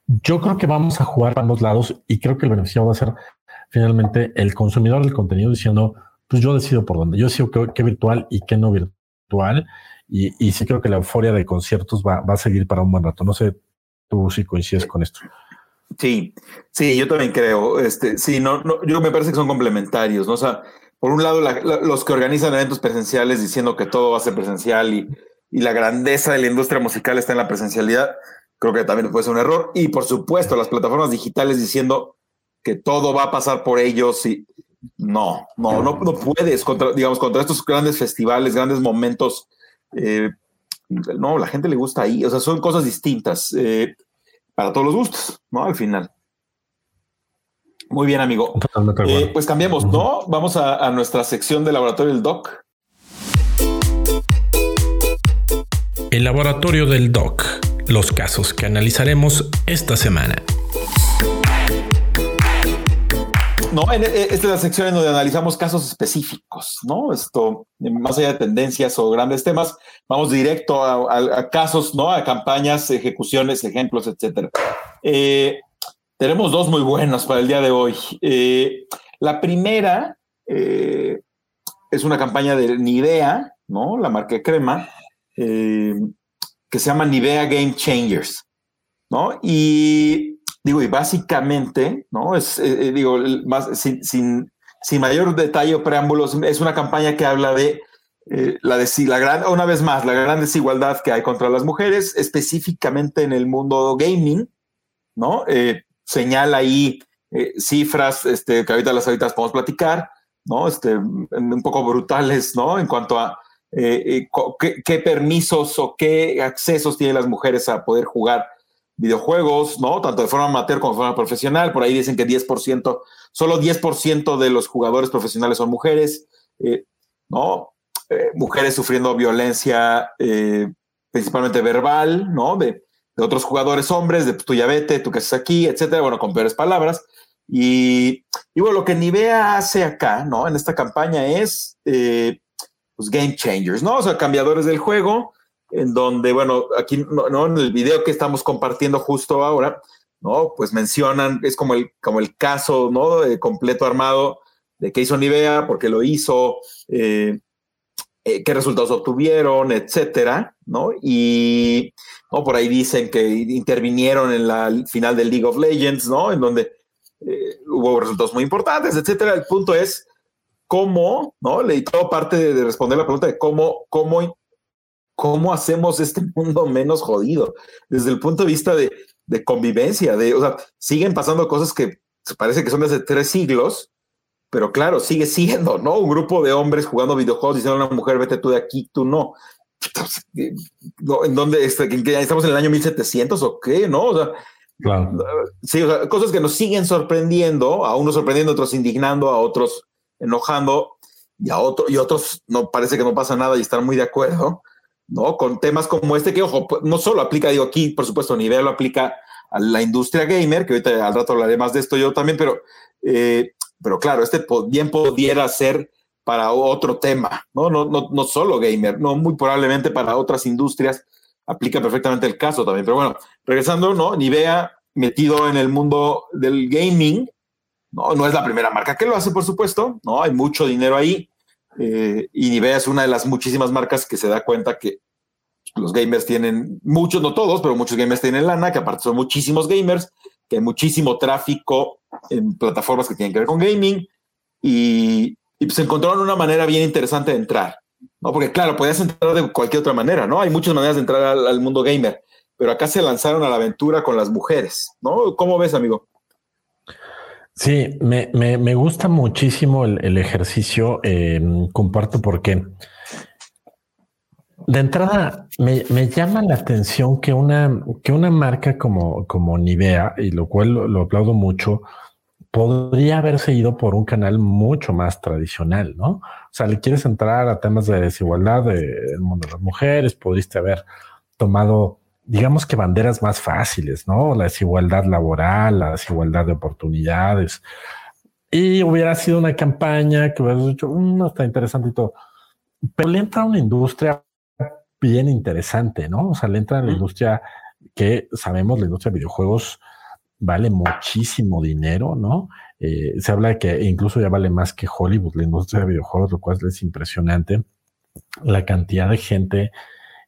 yo creo que vamos a jugar a ambos lados y creo que el beneficio va a ser finalmente el consumidor del contenido diciendo, pues yo decido por dónde, yo decido qué, virtual y qué no virtual. Y, sí creo que la euforia de conciertos va, a seguir para un buen rato. No sé tú si coincides con esto. Sí, sí, yo también creo. Este, sí, no, yo me parece que son complementarios, ¿no? Sea, por un lado, los que organizan eventos presenciales diciendo que todo va a ser presencial y, y, la grandeza de la industria musical está en la presencialidad, creo que también puede ser un error. Y por supuesto, las plataformas digitales diciendo que todo va a pasar por ellos y no, no, no, no puedes contra, digamos, contra estos grandes festivales, grandes momentos. Eh, no, la gente le gusta ahí, o sea, son cosas distintas. Eh, para todos los gustos, ¿no? Al final. Muy bien, amigo. Eh, pues cambiemos, ¿no? Vamos a, nuestra sección de laboratorio del DOC. El laboratorio del DOC, los casos que analizaremos esta semana. No, esta es la sección en donde analizamos casos específicos, ¿no? Esto, más allá de tendencias o grandes temas, vamos directo a, casos, ¿no? A campañas, ejecuciones, ejemplos, etcétera. Eh, tenemos dos muy buenos para el día de hoy. Eh, la primera eh, es una campaña de Nivea, ¿no? La marca de crema, que se llama Nivea Game Changers, ¿no? Y Digo, y básicamente, ¿no? Es, eh, eh, digo, más, sin, sin, sin, mayor detalle o preámbulos, es una campaña que habla de eh, la, de, gran, una vez más, la gran desigualdad que hay contra las mujeres, específicamente en el mundo gaming, ¿no? señala ahí cifras este, que ahorita las ahorita podemos platicar, ¿no? Este, un poco brutales, ¿no? En cuanto a qué permisos o qué accesos tienen las mujeres a poder jugar videojuegos, ¿no? Tanto de forma amateur como de forma profesional. Por ahí dicen que 10%, solo 10% de los jugadores profesionales son mujeres, eh, ¿no? Eh, mujeres sufriendo violencia eh, principalmente verbal, ¿no? De, otros jugadores hombres, de tú ya vete, tú que estás aquí, etcétera, bueno, con peores palabras. Y, y, bueno, lo que Nivea hace acá, ¿no? En esta campaña es, pues, game changers, ¿no? O sea, cambiadores del juego, en donde, bueno, aquí no, en el video que estamos compartiendo justo ahora, ¿no? Pues mencionan, es como el, como el caso, ¿no? De completo armado de qué hizo Nivea, por qué lo hizo, eh, eh, qué resultados obtuvieron, etcétera, ¿no? Y ¿no? por ahí dicen que intervinieron en la final del League of Legends, ¿no? En donde eh, hubo resultados muy importantes, etcétera. El punto es cómo, ¿no? Le todo parte de, de, responder la pregunta de cómo, cómo cómo hacemos este mundo menos jodido desde el punto de vista de, convivencia, de, o sea, siguen pasando cosas que parece que son desde tres siglos, pero claro, sigue siendo, ¿no? Un grupo de hombres jugando videojuegos diciendo a una mujer, vete tú de aquí, tú no. ¿En dónde estamos en el año 1700 o qué? ¿No? O sea, sí, o sea, cosas que nos siguen sorprendiendo, a unos sorprendiendo, a otros indignando, a otros enojando y a otros y otros no parece que no pasa nada y están muy de acuerdo. ¿No? Con temas como este que, ojo, no solo aplica, digo, aquí, por supuesto, nivel lo aplica a la industria gamer, que ahorita al rato hablaré más de esto yo también, pero, eh, pero claro, este bien pudiera ser para otro tema, ¿no? No, no, no solo gamer, no muy probablemente para otras industrias aplica perfectamente el caso también. Pero bueno, regresando, ¿no? Nivea metido en el mundo del gaming, no, no es la primera marca que lo hace, por supuesto, ¿no? Hay mucho dinero ahí. Eh, y Nivea es una de las muchísimas marcas que se da cuenta que los gamers tienen, muchos, no todos, pero muchos gamers tienen lana, que aparte son muchísimos gamers, que hay muchísimo tráfico en plataformas que tienen que ver con gaming y, y se encontraron una manera bien interesante de entrar, ¿no? Porque claro, podías entrar de cualquier otra manera, ¿no? Hay muchas maneras de entrar al mundo gamer, pero acá se lanzaron a la aventura con las mujeres, ¿no? ¿Cómo ves, amigo? Sí, me, me, me gusta muchísimo el, el ejercicio. Eh, comparto porque de entrada, me, llama la atención que una, que una marca como, como Nivea, y lo cual lo, aplaudo mucho, podría haberse ido por un canal mucho más tradicional, ¿no? O sea, le quieres entrar a temas de desigualdad del mundo de las mujeres, pudiste haber tomado, digamos que banderas más fáciles, ¿no? La desigualdad laboral, la desigualdad de oportunidades. Y hubiera sido una campaña que hubieras dicho, mm, no está interesante y todo. Pero le entra a una industria bien interesante, ¿no? O sea, le entra a la industria que sabemos, la industria de videojuegos vale muchísimo dinero, ¿no? Eh, se habla de que incluso ya vale más que Hollywood, la industria de videojuegos, lo cual es impresionante. La cantidad de gente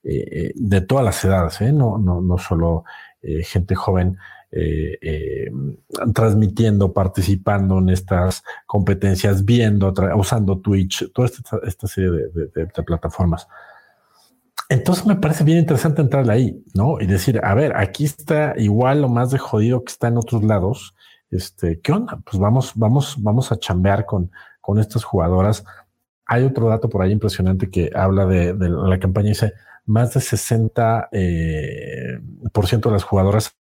eh, de todas las edades, ¿eh? no, no, no solo gente joven, transmitiendo, participando en estas competencias, viendo, usando Twitch, toda esta, serie de plataformas. Entonces me parece bien interesante entrarle ahí, ¿no? Y decir, a ver, aquí está igual lo más de jodido que está en otros lados. Este, ¿qué onda? Pues vamos, vamos, vamos a chambear con, con estas jugadoras. Hay otro dato por ahí impresionante que habla de, la campaña. Dice, más de 60 eh, por ciento de las jugadoras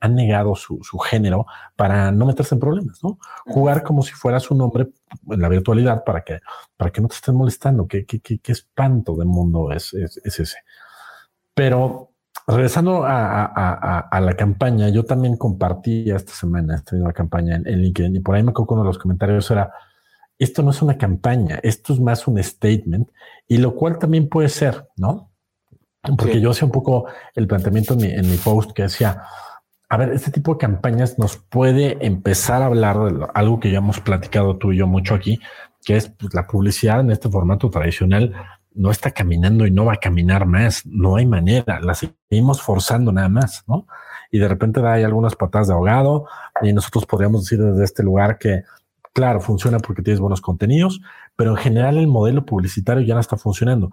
han, negado su, género para no meterse en problemas, ¿no? Jugar como si fueras un hombre en la virtualidad para que, para que no te estén molestando. ¿Qué, qué, qué, espanto de mundo es, es, ese? Pero regresando a, la campaña, yo también compartí esta semana esta misma campaña en, LinkedIn y por ahí me acuerdo uno de los comentarios era, esto no es una campaña, esto es más un statement y lo cual también puede ser, ¿no? Porque yo hacía un poco el planteamiento en mi, en mi post que decía, a ver, este tipo de campañas nos puede empezar a hablar de algo que ya hemos platicado tú y yo mucho aquí, que es pues, la publicidad en este formato tradicional no está caminando y no va a caminar más. No hay manera. La seguimos forzando nada más, ¿no? Y de repente hay algunas patadas de ahogado y nosotros podríamos decir desde este lugar que, claro, funciona porque tienes buenos contenidos, pero en general el modelo publicitario ya no está funcionando.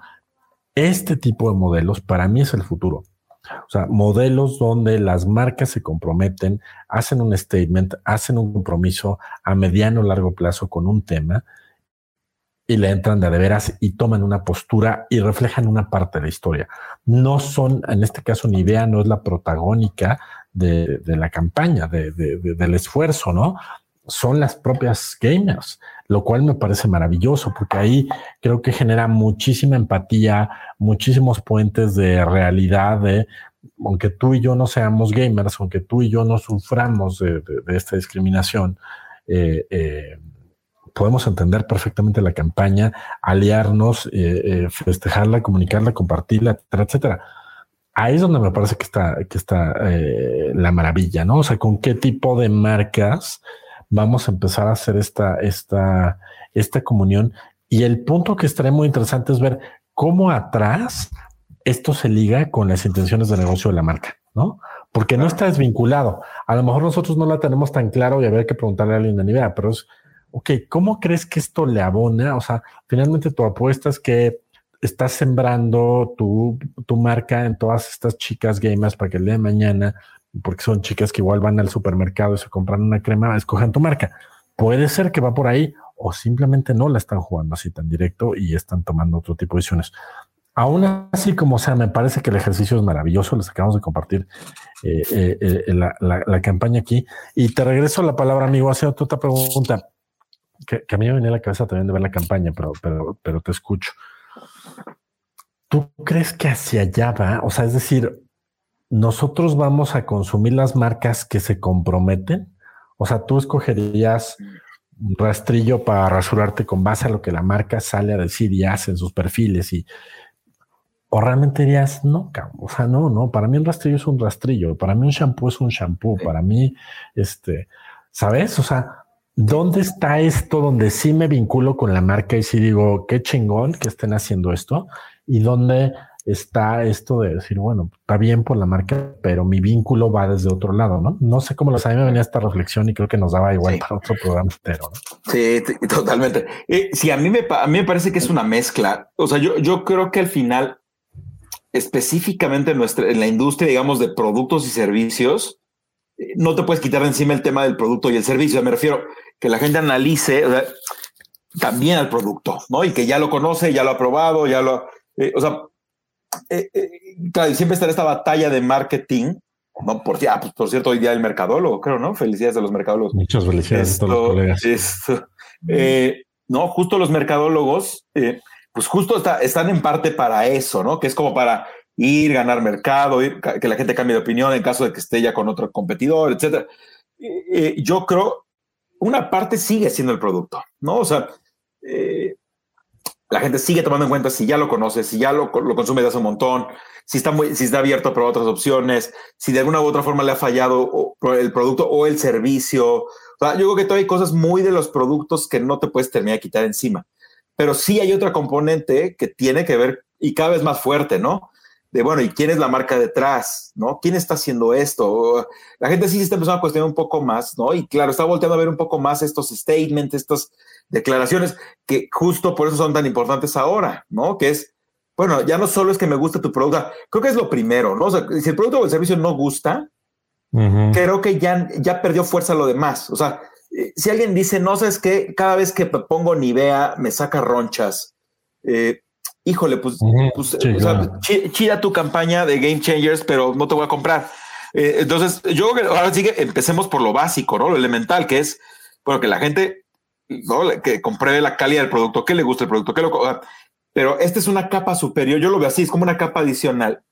Este tipo de modelos para mí es el futuro. O sea, modelos donde las marcas se comprometen, hacen un statement, hacen un compromiso a mediano o largo plazo con un tema y le entran de, de veras y toman una postura y reflejan una parte de la historia. No son, en este caso, ni idea, no es la protagónica de, la campaña, del esfuerzo, ¿no? Son las propias gamers, lo cual me parece maravilloso porque ahí creo que genera muchísima empatía, muchísimos puentes de realidad, de aunque tú y yo no seamos gamers, aunque tú y yo no suframos de, esta discriminación, eh, eh, podemos entender perfectamente la campaña, aliarnos, eh, festejarla, comunicarla, compartirla, etcétera, etcétera. Ahí es donde me parece que está, que está la maravilla, ¿no? O sea, con qué tipo de marcas vamos a empezar a hacer esta, esta, esta comunión. Y el punto que estaría muy interesante es ver cómo atrás esto se liga con las intenciones de negocio de la marca, ¿no? Porque no está desvinculado. A lo mejor nosotros no la tenemos tan claro y habría que preguntarle a alguien de nivel, pero es, ok, ¿cómo crees que esto le abona? O sea, finalmente tu apuesta es que estás sembrando tu, tu marca en todas estas chicas gamers para que el día de mañana, porque son chicas que igual van al supermercado y se compran una crema, escojan tu marca. Puede ser que va por ahí o simplemente no la están jugando así tan directo y están tomando otro tipo de decisiones. Aún así, como sea, me parece que el ejercicio es maravilloso. Les acabamos de compartir eh, eh, eh, la, campaña aquí. Y te regreso la palabra, amigo. Hace otra pregunta que, a mí me venía a la cabeza también de ver la campaña, pero, pero, pero te escucho. ¿Tú crees que hacia allá va? O sea, es decir, nosotros vamos a consumir las marcas que se comprometen. O sea, tú escogerías un rastrillo para rasurarte con base a lo que la marca sale a decir y hace en sus perfiles y o realmente dirías, no, o sea, no, no, para mí un rastrillo es un rastrillo, para mí un shampoo es un shampoo, para mí, este, ¿sabes? O sea, ¿dónde está esto donde sí me vinculo con la marca y sí digo, qué chingón que estén haciendo esto? Y dónde está esto de decir, bueno, está bien por la marca, pero mi vínculo va desde otro lado, ¿no? No sé cómo los a mí me venía esta reflexión y creo que nos daba igual para otro programa entero, ¿no? Sí, totalmente. Eh, sí, a mí, me, a mí me parece que es una mezcla. O sea, yo, yo creo que al final específicamente en, nuestra, en la industria, digamos, de productos y servicios, eh, no te puedes quitar de encima el tema del producto y el servicio. Me refiero que la gente analice también al producto, ¿no? Y que ya lo conoce, ya lo ha probado, ya lo... Eh, o sea, eh, claro, siempre está esta batalla de marketing, ¿no? Por, ah, pues, por cierto, hoy día el mercadólogo, creo, ¿no? Felicidades a los mercadólogos. Muchas felicidades a todos los colegas. no, justo los mercadólogos, pues justo están en parte para eso, ¿no? Que es como para ir, ganar mercado, ir, que la gente cambie de opinión en caso de que esté ya con otro competidor, etcétera. yo creo, una parte sigue siendo el producto, ¿no? O sea, eh, la gente sigue tomando en cuenta si ya lo conoce, si ya lo, lo consume de hace un montón, si está, si está abierto para otras opciones, si de alguna u otra forma le ha fallado el producto o el servicio. O sea, yo creo que todavía hay cosas muy de los productos que no te puedes terminar de quitar encima. Pero sí hay otra componente que tiene que ver y cada vez más fuerte, ¿no? De, bueno, ¿y quién es la marca detrás? ¿No? ¿Quién está haciendo esto? La gente sí se está empezando a cuestionar un poco más, ¿no? Y claro, está volteando a ver un poco más estos statements, estas declaraciones que justo por eso son tan importantes ahora, ¿no? Que es, bueno, ya no solo es que me guste tu producto, creo que es lo primero, ¿no? O sea, si el producto o el servicio no gusta, creo que ya, ya perdió fuerza lo demás. O sea, si alguien dice, no sabes qué, cada vez que pongo Nivea me saca ronchas, eh, híjole, pues, pues chida tu campaña de Game Changers, pero no te voy a comprar. Eh, entonces, yo ahora sí que empecemos por lo básico, ¿no? Lo elemental, que es, bueno, que la gente ¿no? que compruebe la calidad del producto, que le guste el producto, que lo... Pero esta es una capa superior, yo lo veo así, es como una capa adicional,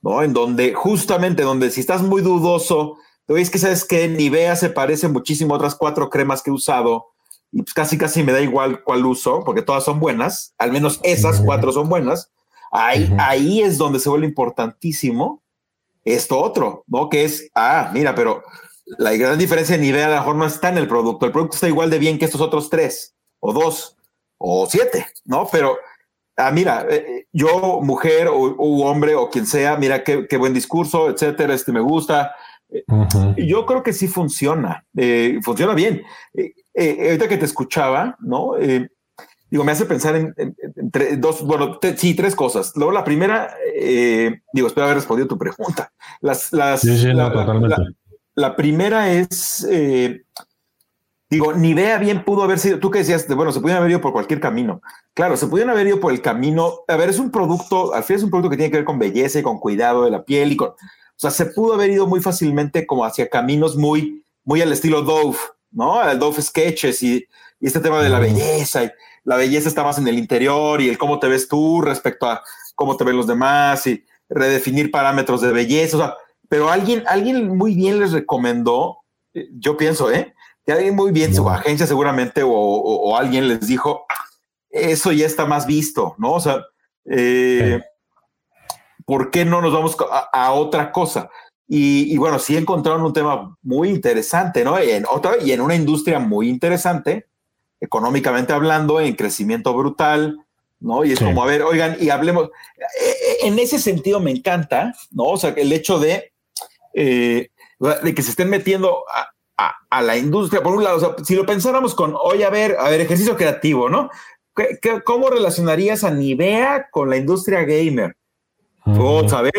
¿no? En donde justamente, donde si estás muy dudoso, te ves que sabes que Nivea se parece muchísimo a otras cuatro cremas que he usado, y pues casi casi me da igual cuál uso, porque todas son buenas, al menos esas cuatro son buenas. Ahí, ahí es donde se vuelve importantísimo esto otro, ¿no? Que es, ah, mira, pero la gran diferencia de nivel a lo mejor no está en el producto. El producto está igual de bien que estos otros tres, o dos, o siete, ¿no? Pero, ah, mira, eh, yo, mujer o, hombre o quien sea, mira qué, qué, buen discurso, etcétera, este me gusta. Yo creo que sí funciona, eh, funciona bien. Eh, eh, ahorita que te escuchaba, ¿no? Eh, digo, me hace pensar en, dos, bueno, sí, tres cosas. Luego, la primera, eh, digo, espero haber respondido tu pregunta. Las, las, sí, sí, la, la, primera es, digo, ni idea bien pudo haber sido, tú que decías, bueno, se pudieron haber ido por cualquier camino. Claro, se pudieron haber ido por el camino, a ver, es un producto, al fin es un producto que tiene que ver con belleza y con cuidado de la piel y con, sea, se pudo haber ido muy fácilmente como hacia caminos muy, muy al estilo Dove, ¿no? El Dove Sketches y, este tema de la belleza. Y la belleza está más en el interior y el cómo te ves tú respecto a cómo te ven los demás y redefinir parámetros de belleza. O sea, pero alguien, alguien muy bien les recomendó, yo pienso, ¿eh? Que alguien muy bien, su agencia seguramente o, alguien les dijo, eso ya está más visto, ¿no? O sea, eh, ¿por qué no nos vamos a otra cosa? Y, bueno, sí encontraron un tema muy interesante, ¿no? En otra, y en una industria muy interesante, económicamente hablando, en crecimiento brutal, ¿no? Y es como, a ver, oigan, y hablemos. E, e, en ese sentido me encanta, ¿no? O sea, el hecho de, eh, de que se estén metiendo a, a, la industria, por un lado, o sea, si lo pensáramos con, oye, a ver, a ver, ejercicio creativo, ¿no? cómo relacionarías a Nivea con la industria gamer? Vamos a ver,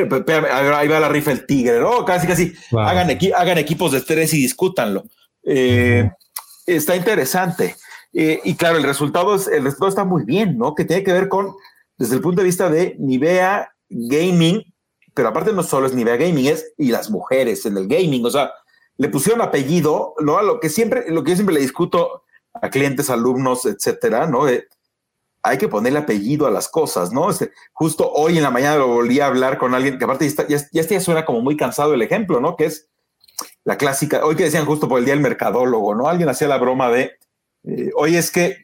ahí va la rifa el tigre, ¿no? Casi, casi. Hagan, hagan equipos de tres y discútanlo. Eh, está interesante. Eh, y claro, el resultado, es, el resultado está muy bien, ¿no? Que tiene que ver con, desde el punto de vista de Nivea Gaming, pero aparte no solo es Nivea Gaming, es y las mujeres en el gaming. O sea, le pusieron apellido, ¿no? Lo que siempre, lo que yo siempre le discuto a clientes, alumnos, etcétera, ¿no? Hay que ponerle apellido a las cosas, ¿no? Este, justo hoy en la mañana lo volví a hablar con alguien que aparte ya, ya, ya, suena como muy cansado el ejemplo, ¿no? Que es la clásica, hoy que decían justo por el día del mercadólogo, ¿no? Alguien hacía la broma de, eh, hoy es que,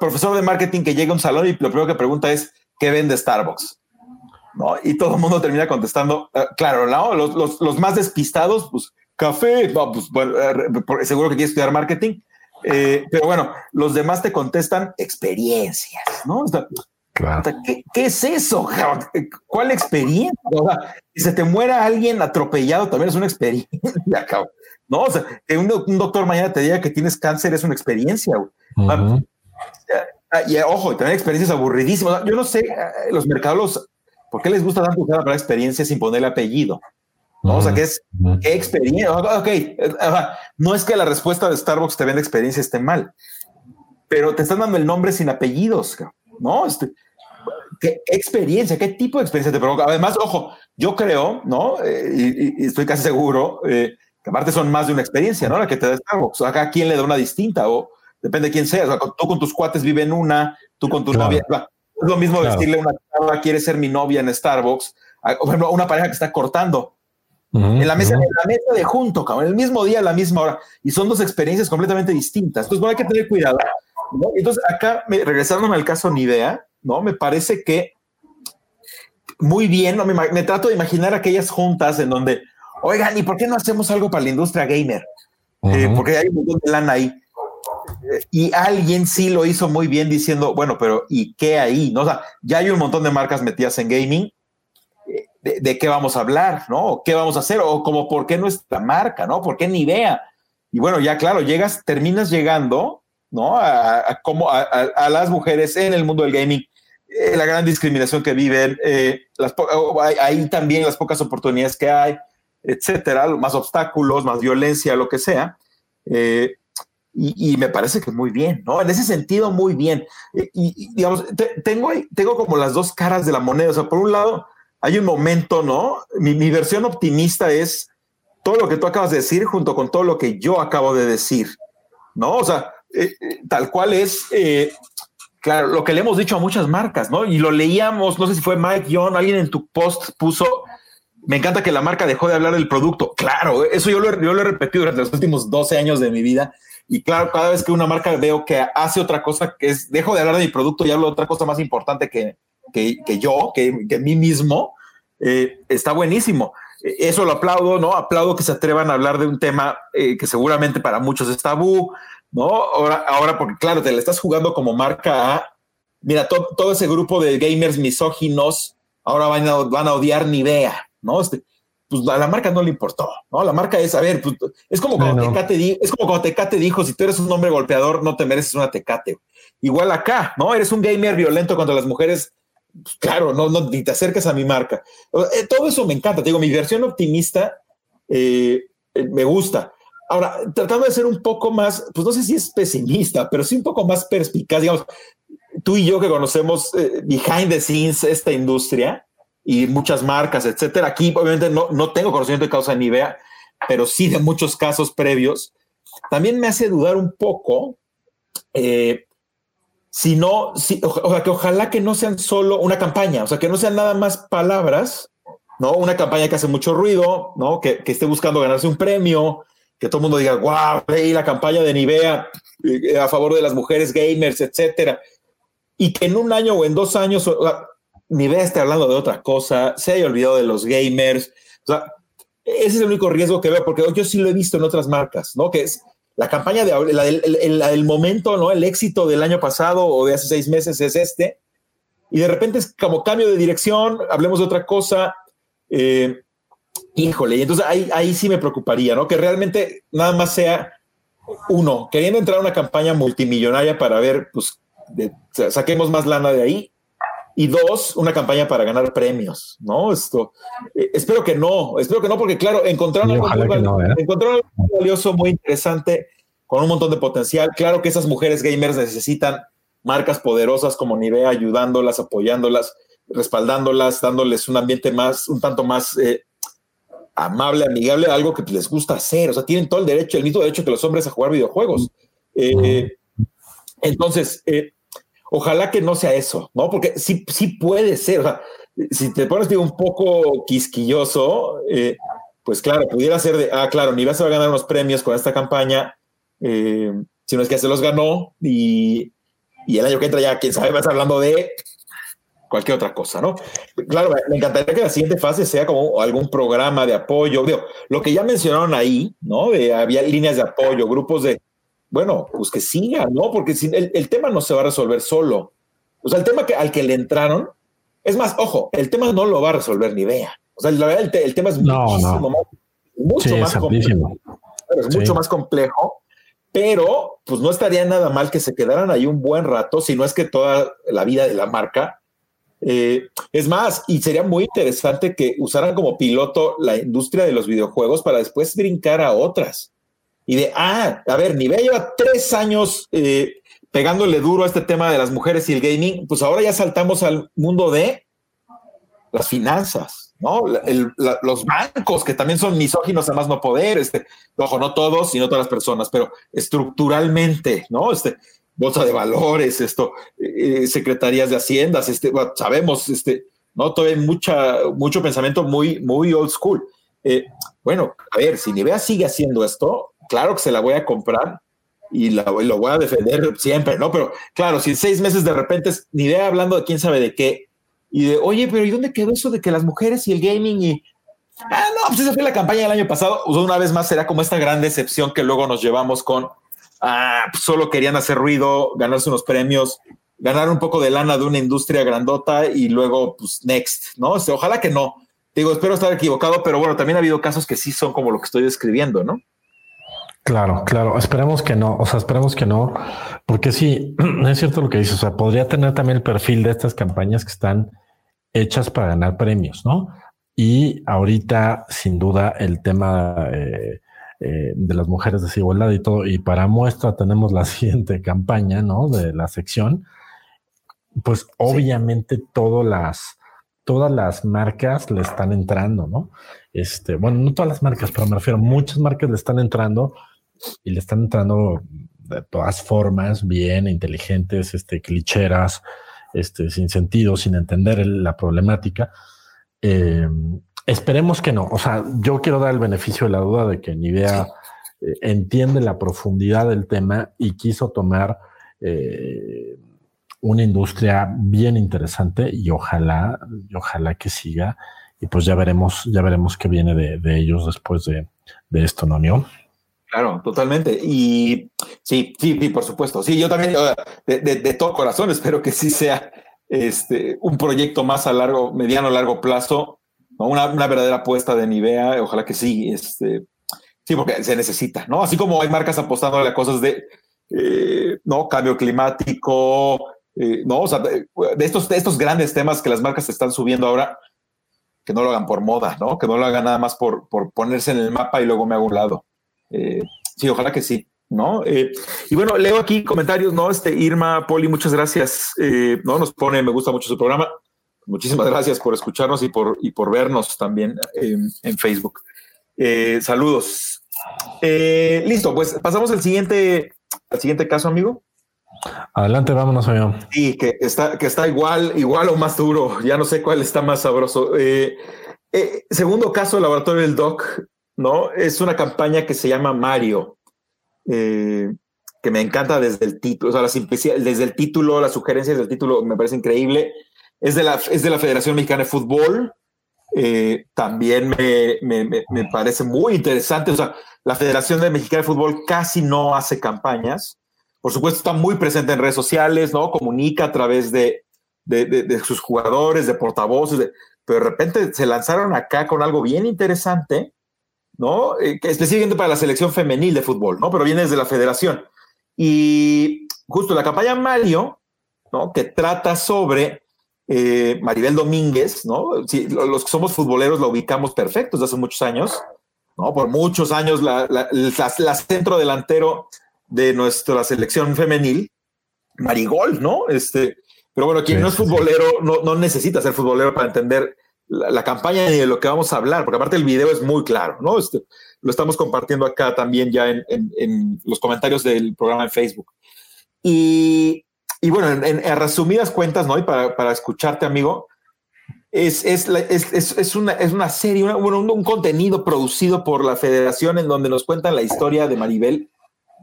profesor de marketing que llega a un salón y lo primero que pregunta es, ¿qué vende Starbucks? ¿No? Y todo el mundo termina contestando, eh, claro, ¿no? Los, más despistados, pues, café, no, pues, bueno, eh, seguro que quiere estudiar marketing, eh, pero bueno, los demás te contestan experiencias, ¿no? ¿qué, es eso? ¿Cuál experiencia? si se te muera alguien atropellado también es una experiencia, ¿no? O sea, que un, doctor mañana te diga que tienes cáncer es una experiencia. Ah, y ojo, también experiencias aburridísimas. Yo no sé, los mercados, ¿por qué les gusta tanto usar la experiencia sin ponerle apellido? ¿No? O sea, que es qué experiencia. Ok, no es que la respuesta de Starbucks te venda experiencia esté mal, pero te están dando el nombre sin apellidos, ¿no? Este, ¿Qué experiencia? ¿Qué tipo de experiencia te provoca? Además, ojo, yo creo, ¿no? Eh, y, estoy casi seguro eh, que aparte son más de una experiencia, ¿no? La que te da Starbucks. Acá, ¿quién le da una distinta? O depende de quién seas. O tú con tus cuates viven una, tú con tu novia. Es lo mismo decirle a una chava, quiere ser mi novia en Starbucks, por ejemplo, una pareja que está cortando. En la mesa, en la mesa de junto, cabrón, el mismo día, a la misma hora. Y son dos experiencias completamente distintas. Entonces, bueno, hay que tener cuidado. Entonces, acá, me, regresándome al caso Nivea, ¿no? Me parece que muy bien, ¿no? me, trato de imaginar aquellas juntas en donde, oigan, ¿y por qué no hacemos algo para la industria gamer? Eh, porque hay un montón de lana ahí. y alguien sí lo hizo muy bien diciendo, bueno, pero ¿y qué ahí? ¿No? O sea, ya hay un montón de marcas metidas en gaming. De, qué vamos a hablar? ¿No? ¿Qué vamos a hacer? O como, ¿por qué nuestra marca? ¿No? ¿Por qué Nivea? Y bueno, ya claro, llegas, terminas llegando, ¿no? A, como a las mujeres en el mundo del gaming eh, la gran discriminación que viven, eh, las ahí también las pocas oportunidades que hay, etcétera, más obstáculos, más violencia, lo que sea. Eh, y, me parece que muy bien, ¿no? En ese sentido, muy bien. Y, digamos, tengo, tengo como las dos caras de la moneda. O sea, por un lado, hay un momento, ¿no? Mi, versión optimista es todo lo que tú acabas de decir junto con todo lo que yo acabo de decir, ¿no? O sea, tal cual es Claro, lo que le hemos dicho a muchas marcas, ¿no? Y lo leíamos, no sé si fue Mike John, alguien en tu post puso, me encanta que la marca dejó de hablar del producto. Claro, eso yo lo, yo lo he repetido durante los últimos 12 años de mi vida. Y claro, cada vez que una marca veo que hace otra cosa, que es, dejo de hablar de mi producto y hablo de otra cosa más importante que, que, que yo, que, que, mí mismo, eh, está buenísimo. Eso lo aplaudo, ¿no? Aplaudo que se atrevan a hablar de un tema eh, que seguramente para muchos es tabú, ¿no? Ahora, ahora porque claro, te le estás jugando como marca a, mira, todo ese grupo de gamers misóginos ahora van a, van a odiar Nivea, ¿no? Este, pues a la marca no le importó, ¿no? La marca es, a ver, pues, es como cuando Tecate es como cuando Tecate dijo, si tú eres un hombre golpeador, no te mereces una Tecate. Igual acá, ¿no? Eres un gamer violento contra las mujeres, claro, no, no, ni te acerques a mi marca. Eh, todo eso me encanta, te digo, mi versión optimista eh, eh, me gusta. Ahora, tratando de ser un poco más, pues no sé si es pesimista, pero sí un poco más perspicaz, digamos, tú y yo que conocemos eh, behind the scenes esta industria y muchas marcas, etcétera. Aquí obviamente no, no tengo conocimiento de causa ni idea, pero sí de muchos casos previos. También me hace dudar un poco si no, si, o, sea, que ojalá que no sean solo una campaña, o sea, que no sean nada más palabras, ¿no? Una campaña que hace mucho ruido, ¿no? Que, esté buscando ganarse un premio, que todo el mundo diga, wow, la campaña de Nivea eh, a favor de las mujeres gamers, etcétera. Y que en un año o en dos años Nivea esté hablando de otra cosa, se haya olvidado de los gamers. O sea, ese es el único riesgo que veo, porque yo sí lo he visto en otras marcas, ¿no? Que la campaña de la del, momento, ¿no? El éxito del año pasado o de hace seis meses es este. Y de repente es como cambio de dirección, hablemos de otra cosa. Eh, Híjole, y entonces ahí, ahí sí me preocuparía, ¿no? Que realmente nada más sea uno, queriendo entrar a una campaña multimillonaria para ver, pues, saquemos más lana de ahí. Y dos, una campaña para ganar premios, ¿no? Esto, eh, espero que no, espero que no, porque claro, encontraron algo, muy, ¿eh? encontraron algo muy valioso, muy interesante, con un montón de potencial. Claro que esas mujeres gamers necesitan marcas poderosas como Nivea ayudándolas, apoyándolas, respaldándolas, dándoles un ambiente más, un tanto más eh, amable, amigable, algo que les gusta hacer. O sea, tienen todo el derecho, el mismo derecho que los hombres a jugar videojuegos. Eh, entonces, eh, ojalá que no sea eso, ¿no? Porque sí, sí puede ser. O sea, si te pones un poco quisquilloso, eh, pues claro, pudiera ser de, ah, claro, ni vas a ganar unos premios con esta campaña, sino es que se los ganó y, y el año que entra ya, quién sabe, vas hablando de cualquier otra cosa, ¿no? Claro, me encantaría que la siguiente fase sea como algún programa de apoyo, lo que ya mencionaron ahí, ¿no? había líneas de apoyo, grupos de, bueno, pues que sigan, ¿no? Porque si, el, tema no se va a resolver solo. O sea, el tema que, al que le entraron, es más, ojo, el tema no lo va a resolver ni vea. O sea, la verdad, el, tema es muchísimo más, mucho más complejo. Es mucho más complejo, pero pues no estaría nada mal que se quedaran ahí un buen rato, si no es que toda la vida de la marca, eh, es más, y sería muy interesante que usaran como piloto la industria de los videojuegos para después brincar a otras. Y de, ah, a ver, Nivea lleva tres años eh, pegándole duro a este tema de las mujeres y el gaming, pues ahora ya saltamos al mundo de las finanzas, ¿no? los bancos, que también son misóginos a más no poder, este, ojo, no todos, sino todas las personas, pero estructuralmente, ¿no? Este, bolsa de valores, esto, eh, secretarías de haciendas, este, sabemos, este, ¿no? Todavía hay mucha, mucho pensamiento muy, muy old school. Eh, bueno, a ver, si Nivea sigue haciendo esto, claro que se la voy a comprar y, lo voy a defender siempre, ¿no? Pero claro, si en seis meses de repente es Nivea hablando de quién sabe de qué, y de, oye, pero ¿y dónde quedó eso de que las mujeres y el gaming y... Ah, no, pues esa fue la campaña del año pasado. una vez más será como esta gran decepción que luego nos llevamos con, ah, pues solo querían hacer ruido, ganarse unos premios, ganar un poco de lana de una industria grandota y luego, pues, next, ¿no? Ojalá que no. Digo, espero estar equivocado, pero bueno, también ha habido casos que sí son como lo que estoy describiendo, ¿no? Claro, claro. Esperemos que no. O sea, esperemos que no, porque sí, es cierto lo que dices. O sea, podría tener también el perfil de estas campañas que están hechas para ganar premios, ¿no? Y ahorita, sin duda, el tema eh, eh, de las mujeres de desigualdad y todo. Y para muestra tenemos la siguiente campaña, ¿no? De la sección. Pues obviamente todas las, todas las marcas le están entrando, ¿no? Este, bueno, no todas las marcas, pero me refiero, muchas marcas le están entrando y le están entrando de todas formas, bien, inteligentes, este, clicheras, este, sin sentido, sin entender la problemática. Eh, esperemos que no. O sea, yo quiero dar el beneficio de la duda de que Nivea eh, entiende la profundidad del tema y quiso tomar eh, una industria bien interesante y ojalá, y ojalá que siga. Y pues ya veremos, ya veremos qué viene de, ellos después de, de esto, ¿no, amigo? Claro, totalmente. Y sí, sí, sí, por supuesto. Sí, yo también de, todo corazón espero que sí sea este, un proyecto más a largo, mediano, largo plazo, una, verdadera apuesta de Nivea. Ojalá que sí, este, sí, porque se necesita, ¿no? Así como hay marcas apostando a cosas de eh, no cambio climático, eh, no, o sea, de, estos, de estos grandes temas que las marcas están subiendo ahora, que no lo hagan por moda, ¿no? Que no lo hagan nada más por, por ponerse en el mapa y luego me hago un lado. Eh, sí, ojalá que sí. ¿no? Eh, y bueno, leo aquí comentarios, ¿no? Este Irma, Poli, muchas gracias. Eh, ¿no? Nos pone, me gusta mucho su programa. Muchísimas gracias por escucharnos y por, y por vernos también en Facebook. saludos. listo, pues pasamos al siguiente, al siguiente caso, amigo. Adelante, vámonos, amigo. Sí, que está, que está igual, igual o más duro. Ya no sé cuál está más sabroso. segundo caso, laboratorio del DOC ¿no? Es una campaña que se llama Mario, eh, que me encanta desde el título, o sea, la simplicidad, desde el título, las sugerencias del título me parece increíble. Es de la, es de la Federación Mexicana de Fútbol. Eh, también me, me, parece muy interesante. O sea, la Federación Mexicana de Fútbol casi no hace campañas. Por supuesto, está muy presente en redes sociales, ¿no? Comunica a través de, de, de sus jugadores, de portavoces, pero de repente se lanzaron acá con algo bien interesante ¿no? Eh, específicamente para la selección femenil de fútbol, ¿no? Pero viene desde la federación. Y justo la campaña Mario, ¿no? Que trata sobre eh, Maribel Domínguez, ¿no? Si, los que somos futboleros la ubicamos perfectos desde hace muchos años, ¿no? Por muchos años la, la, centro delantero de nuestra selección femenil, Marigol, ¿no? Este, pero bueno, quien no es futbolero no, no necesita ser futbolero para entender la, campaña y de lo que vamos a hablar, porque aparte el video es muy claro, ¿no? Este, lo estamos compartiendo acá también ya en, los comentarios del programa en Facebook. Y, bueno, en, resumidas cuentas, ¿no? Y para, escucharte, amigo, es, es, es, una, es una serie, un, contenido producido por la federación en donde nos cuentan la historia de Maribel,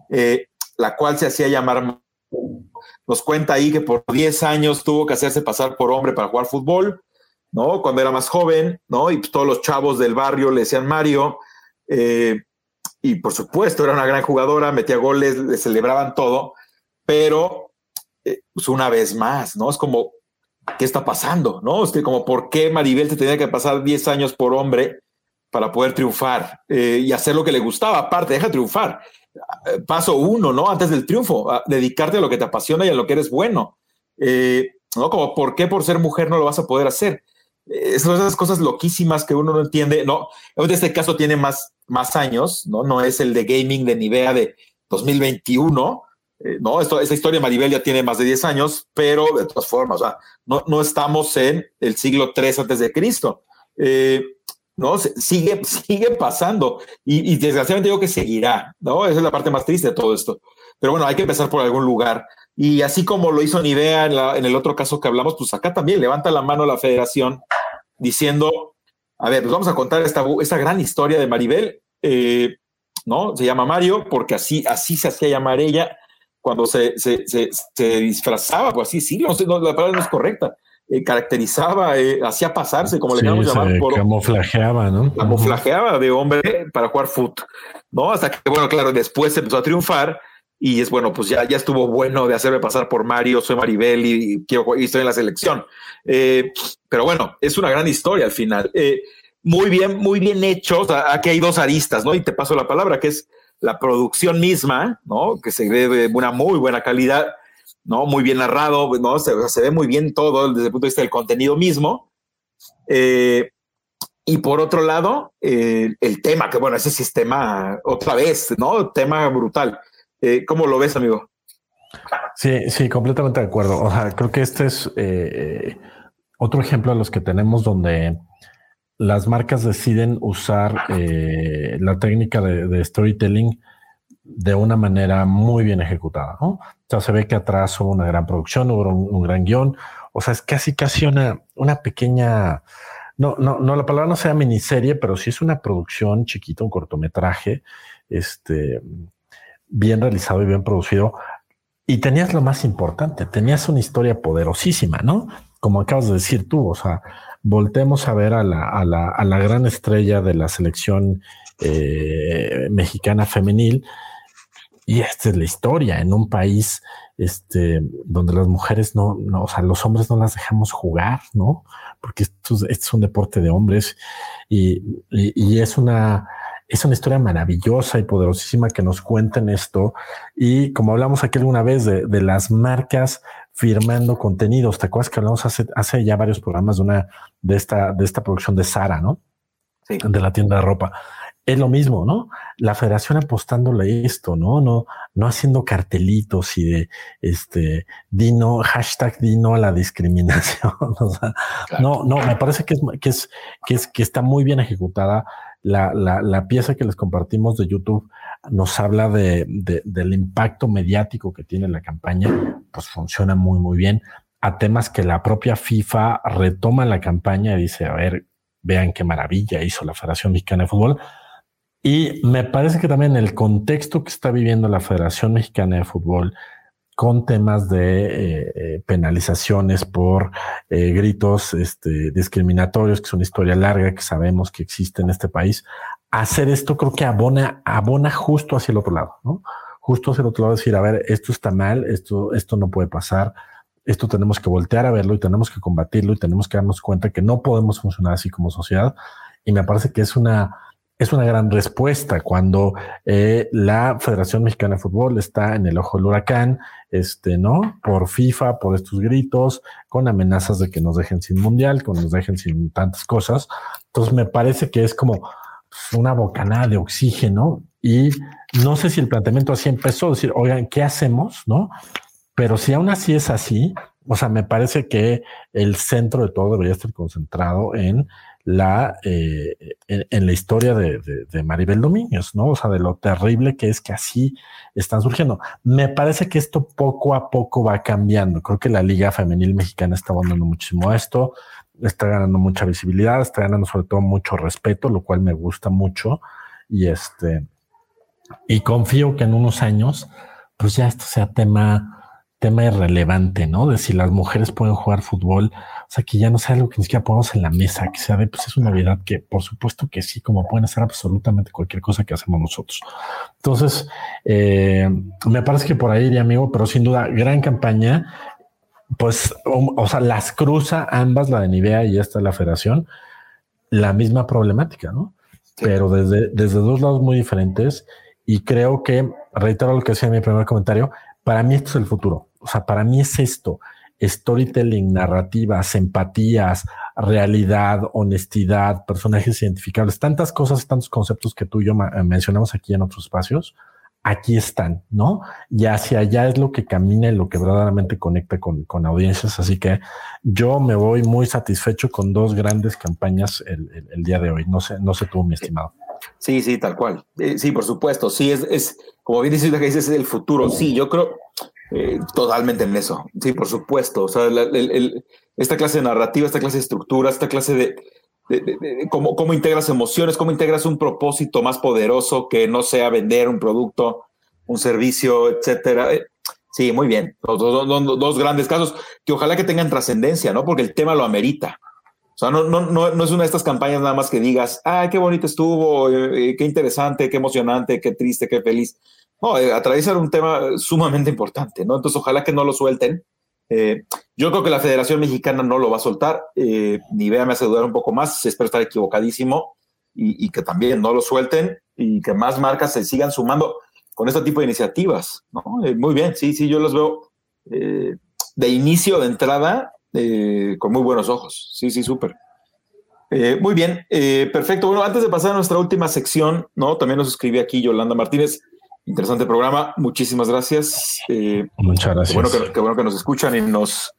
eh, la cual se hacía llamar, nos cuenta ahí que por 10 años tuvo que hacerse pasar por hombre para jugar fútbol, ¿no? Cuando era más joven, ¿no? Y pues, todos los chavos del barrio le decían Mario. Eh, y por supuesto, era una gran jugadora, metía goles, le celebraban todo, pero eh, pues una vez más, ¿no? Es como, ¿qué está pasando? ¿No? Es que como, ¿por qué Maribel se tenía que pasar 10 años por hombre para poder triunfar eh, y hacer lo que le gustaba? Aparte, deja triunfar. Paso uno, ¿no? Antes del triunfo, dedicarte a lo que te apasiona y a lo que eres bueno. ¿no? Como, ¿por qué por ser mujer no lo vas a poder hacer? Son esas cosas loquísimas que uno no entiende. No, este caso tiene más, más años, ¿no? No es el de gaming de Nivea de 2021, Eh, no, esto, esa historia de Maribel ya tiene más de 10 años, pero de todas formas, o sea, no, no estamos en el siglo 3 antes de Cristo. Eh, no, sigue, sigue pasando y, desgraciadamente digo que seguirá, ¿no? Esa es la parte más triste de todo esto. Pero bueno, hay que empezar por algún lugar. Y así como lo hizo Nivea en, la, en el otro caso que hablamos, pues acá también levanta la mano la federación diciendo, a ver, pues vamos a contar esta, esta gran historia de Maribel, eh, ¿no? Se llama Mario porque así, así se hacía llamar ella cuando se, se, se, se disfrazaba, pues así, sí, no, no, la palabra no es correcta, eh, caracterizaba, eh, hacía pasarse, como le llamamos llamar. Por, camuflajeaba, ¿no? Camuflajeaba de hombre para jugar foot, ¿no? Hasta que, bueno, claro, después empezó a triunfar y es bueno, pues ya, ya estuvo bueno de hacerme pasar por Mario, soy Maribel y, quiero, y estoy en la selección. Eh, pero bueno, es una gran historia al final. Eh, muy bien, muy bien hecho. aquí hay dos aristas, ¿no? Y te paso la palabra, que es la producción misma, ¿no? Que se ve de una muy buena calidad ¿no? Muy bien narrado, ¿no? Se, ve muy bien todo desde el punto de vista del contenido mismo. Eh, y por otro lado, el tema, que bueno, ese sistema, otra vez, ¿no? Tema brutal. Eh, ¿Cómo lo ves, amigo? Sí, sí, completamente de acuerdo. O sea, creo que este es eh, otro ejemplo de los que tenemos donde las marcas deciden usar eh, la técnica de, storytelling de una manera muy bien ejecutada, ¿no? O sea, se ve que atrás hubo una gran producción, hubo un, un gran guion, o sea, es casi, casi una, una pequeña, no, no, no, la palabra no sea miniserie, pero sí es una producción chiquita, un cortometraje, este, bien realizado y bien producido. Y tenías lo más importante, tenías una historia poderosísima, ¿no? Como acabas de decir tú, o sea, voltemos a ver a la, a la, a la gran estrella de la selección eh, mexicana femenil, y esta es la historia en un país este, donde las mujeres no, no, o sea, los hombres no las dejamos jugar, ¿no? Porque esto, es un deporte de hombres y, y, es una, es una historia maravillosa y poderosísima que nos cuenten esto. Y como hablamos aquí alguna vez de, de las marcas firmando contenidos, ¿te acuerdas que hablamos hace, hace ya varios programas de una, de esta, de esta producción de Sara, ¿no? Sí. De la tienda de ropa es lo mismo, ¿no? La federación apostándole esto, ¿no? No, no haciendo cartelitos y de este dino, hashtag dino a la discriminación. o sea, claro. no, no, me parece que es, que es, que es, que está muy bien ejecutada. La, la, la pieza que les compartimos de YouTube nos habla de, de, del impacto mediático que tiene la campaña, pues funciona muy, muy bien. A temas que la propia FIFA retoma la campaña y dice, a ver, vean qué maravilla hizo la Federación Mexicana de Fútbol y me parece que también el contexto que está viviendo la Federación Mexicana de Fútbol con temas de eh, eh penalizaciones por eh, gritos este, discriminatorios, que es una historia larga que sabemos que existe en este país, hacer esto creo que abona, abona justo hacia el otro lado, ¿no? Justo hacia el otro lado, decir, a ver, esto está mal, esto, esto no puede pasar, esto tenemos que voltear a verlo y tenemos que combatirlo y tenemos que darnos cuenta que no podemos funcionar así como sociedad. Y me parece que es una, es una gran respuesta cuando eh, la Federación Mexicana de Fútbol está en el ojo del huracán, este, ¿no? Por FIFA, por estos gritos, con amenazas de que nos dejen sin mundial, que nos dejen sin tantas cosas. Entonces me parece que es como una bocanada de oxígeno y no sé si el planteamiento así empezó, decir, oigan, ¿qué hacemos? ¿No? Pero si aún así es así, o sea, me parece que el centro de todo debería estar concentrado en la, eh, en, la historia de, de, de, Maribel Domínguez, ¿no? O sea, de lo terrible que es que así están surgiendo. Me parece que esto poco a poco va cambiando. Creo que la Liga Femenil Mexicana está abandonando muchísimo a esto, está ganando mucha visibilidad, está ganando sobre todo mucho respeto, lo cual me gusta mucho. Y este, y confío que en unos años, pues ya esto sea tema tema irrelevante, ¿no? De si las mujeres pueden jugar fútbol, o sea, que ya no sea algo que ni siquiera ponemos en la mesa, que sea de, pues es una verdad que por supuesto que sí, como pueden hacer absolutamente cualquier cosa que hacemos nosotros. Entonces, eh, me parece que por ahí iría, amigo, pero sin duda, gran campaña, pues, o, o sea, las cruza ambas, la de Nivea y esta de la federación, la misma problemática, ¿no? Sí. Pero desde, desde dos lados muy diferentes y creo que, reitero lo que decía en mi primer comentario, para mí esto es el futuro. O sea, para mí es esto. Storytelling, narrativas, empatías, realidad, honestidad, personajes identificables, tantas cosas, tantos conceptos que tú y yo mencionamos aquí en otros espacios. aquí están, ¿no? Y hacia allá es lo que camina y lo que verdaderamente conecta con, con audiencias. Así que yo me voy muy satisfecho con dos grandes campañas el, el, día de hoy. No sé, no sé tú, mi estimado. Sí, sí, tal cual. Eh, sí, por supuesto. Sí, es, es como bien dices, que dices, es el futuro. Sí, yo creo eh, totalmente en eso. Sí, por supuesto. O sea, esta clase de narrativa, esta clase de estructura, esta clase de, cómo, cómo integras emociones, cómo integras un propósito más poderoso que no sea vender un producto, un servicio, etcétera. Eh, sí, muy bien. Dos, grandes casos que ojalá que tengan trascendencia, ¿no? Porque el tema lo amerita. O sea, no, no, no, no, es una de estas campañas nada más que digas, ay, qué bonito estuvo, eh, eh, qué interesante, qué emocionante, qué triste, qué feliz. No, atravesar un tema sumamente importante, ¿no? Entonces, ojalá que no lo suelten eh, yo creo que la Federación Mexicana no lo va a soltar, eh, ni vea me hace dudar un poco más, espero estar equivocadísimo y, que también no lo suelten y que más marcas se sigan sumando con este tipo de iniciativas. Eh, muy bien, sí, sí, yo los veo de inicio, de entrada, con muy buenos ojos. Sí, sí, súper. muy bien, perfecto. Bueno, antes de pasar a nuestra última sección, ¿no? También nos escribí aquí Yolanda Martínez. Interesante programa, muchísimas gracias. Eh, Muchas gracias. Qué bueno, que, nos escuchan y nos,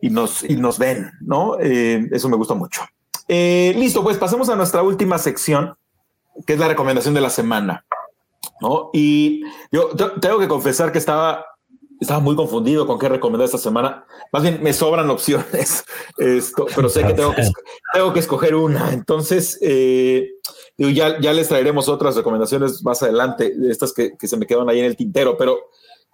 y nos, y nos ven, ¿no? Eh, eso me gusta mucho. Eh, listo, pues pasemos a nuestra última sección, que es la recomendación de la semana, ¿no? Y yo tengo que confesar que estaba, estaba muy confundido con qué recomendar esta semana. Más bien, me sobran opciones, esto, pero sé que tengo que, tengo que escoger una. Entonces, eh, ya, ya les traeremos otras recomendaciones más adelante, estas que, que se me quedan ahí en el tintero, pero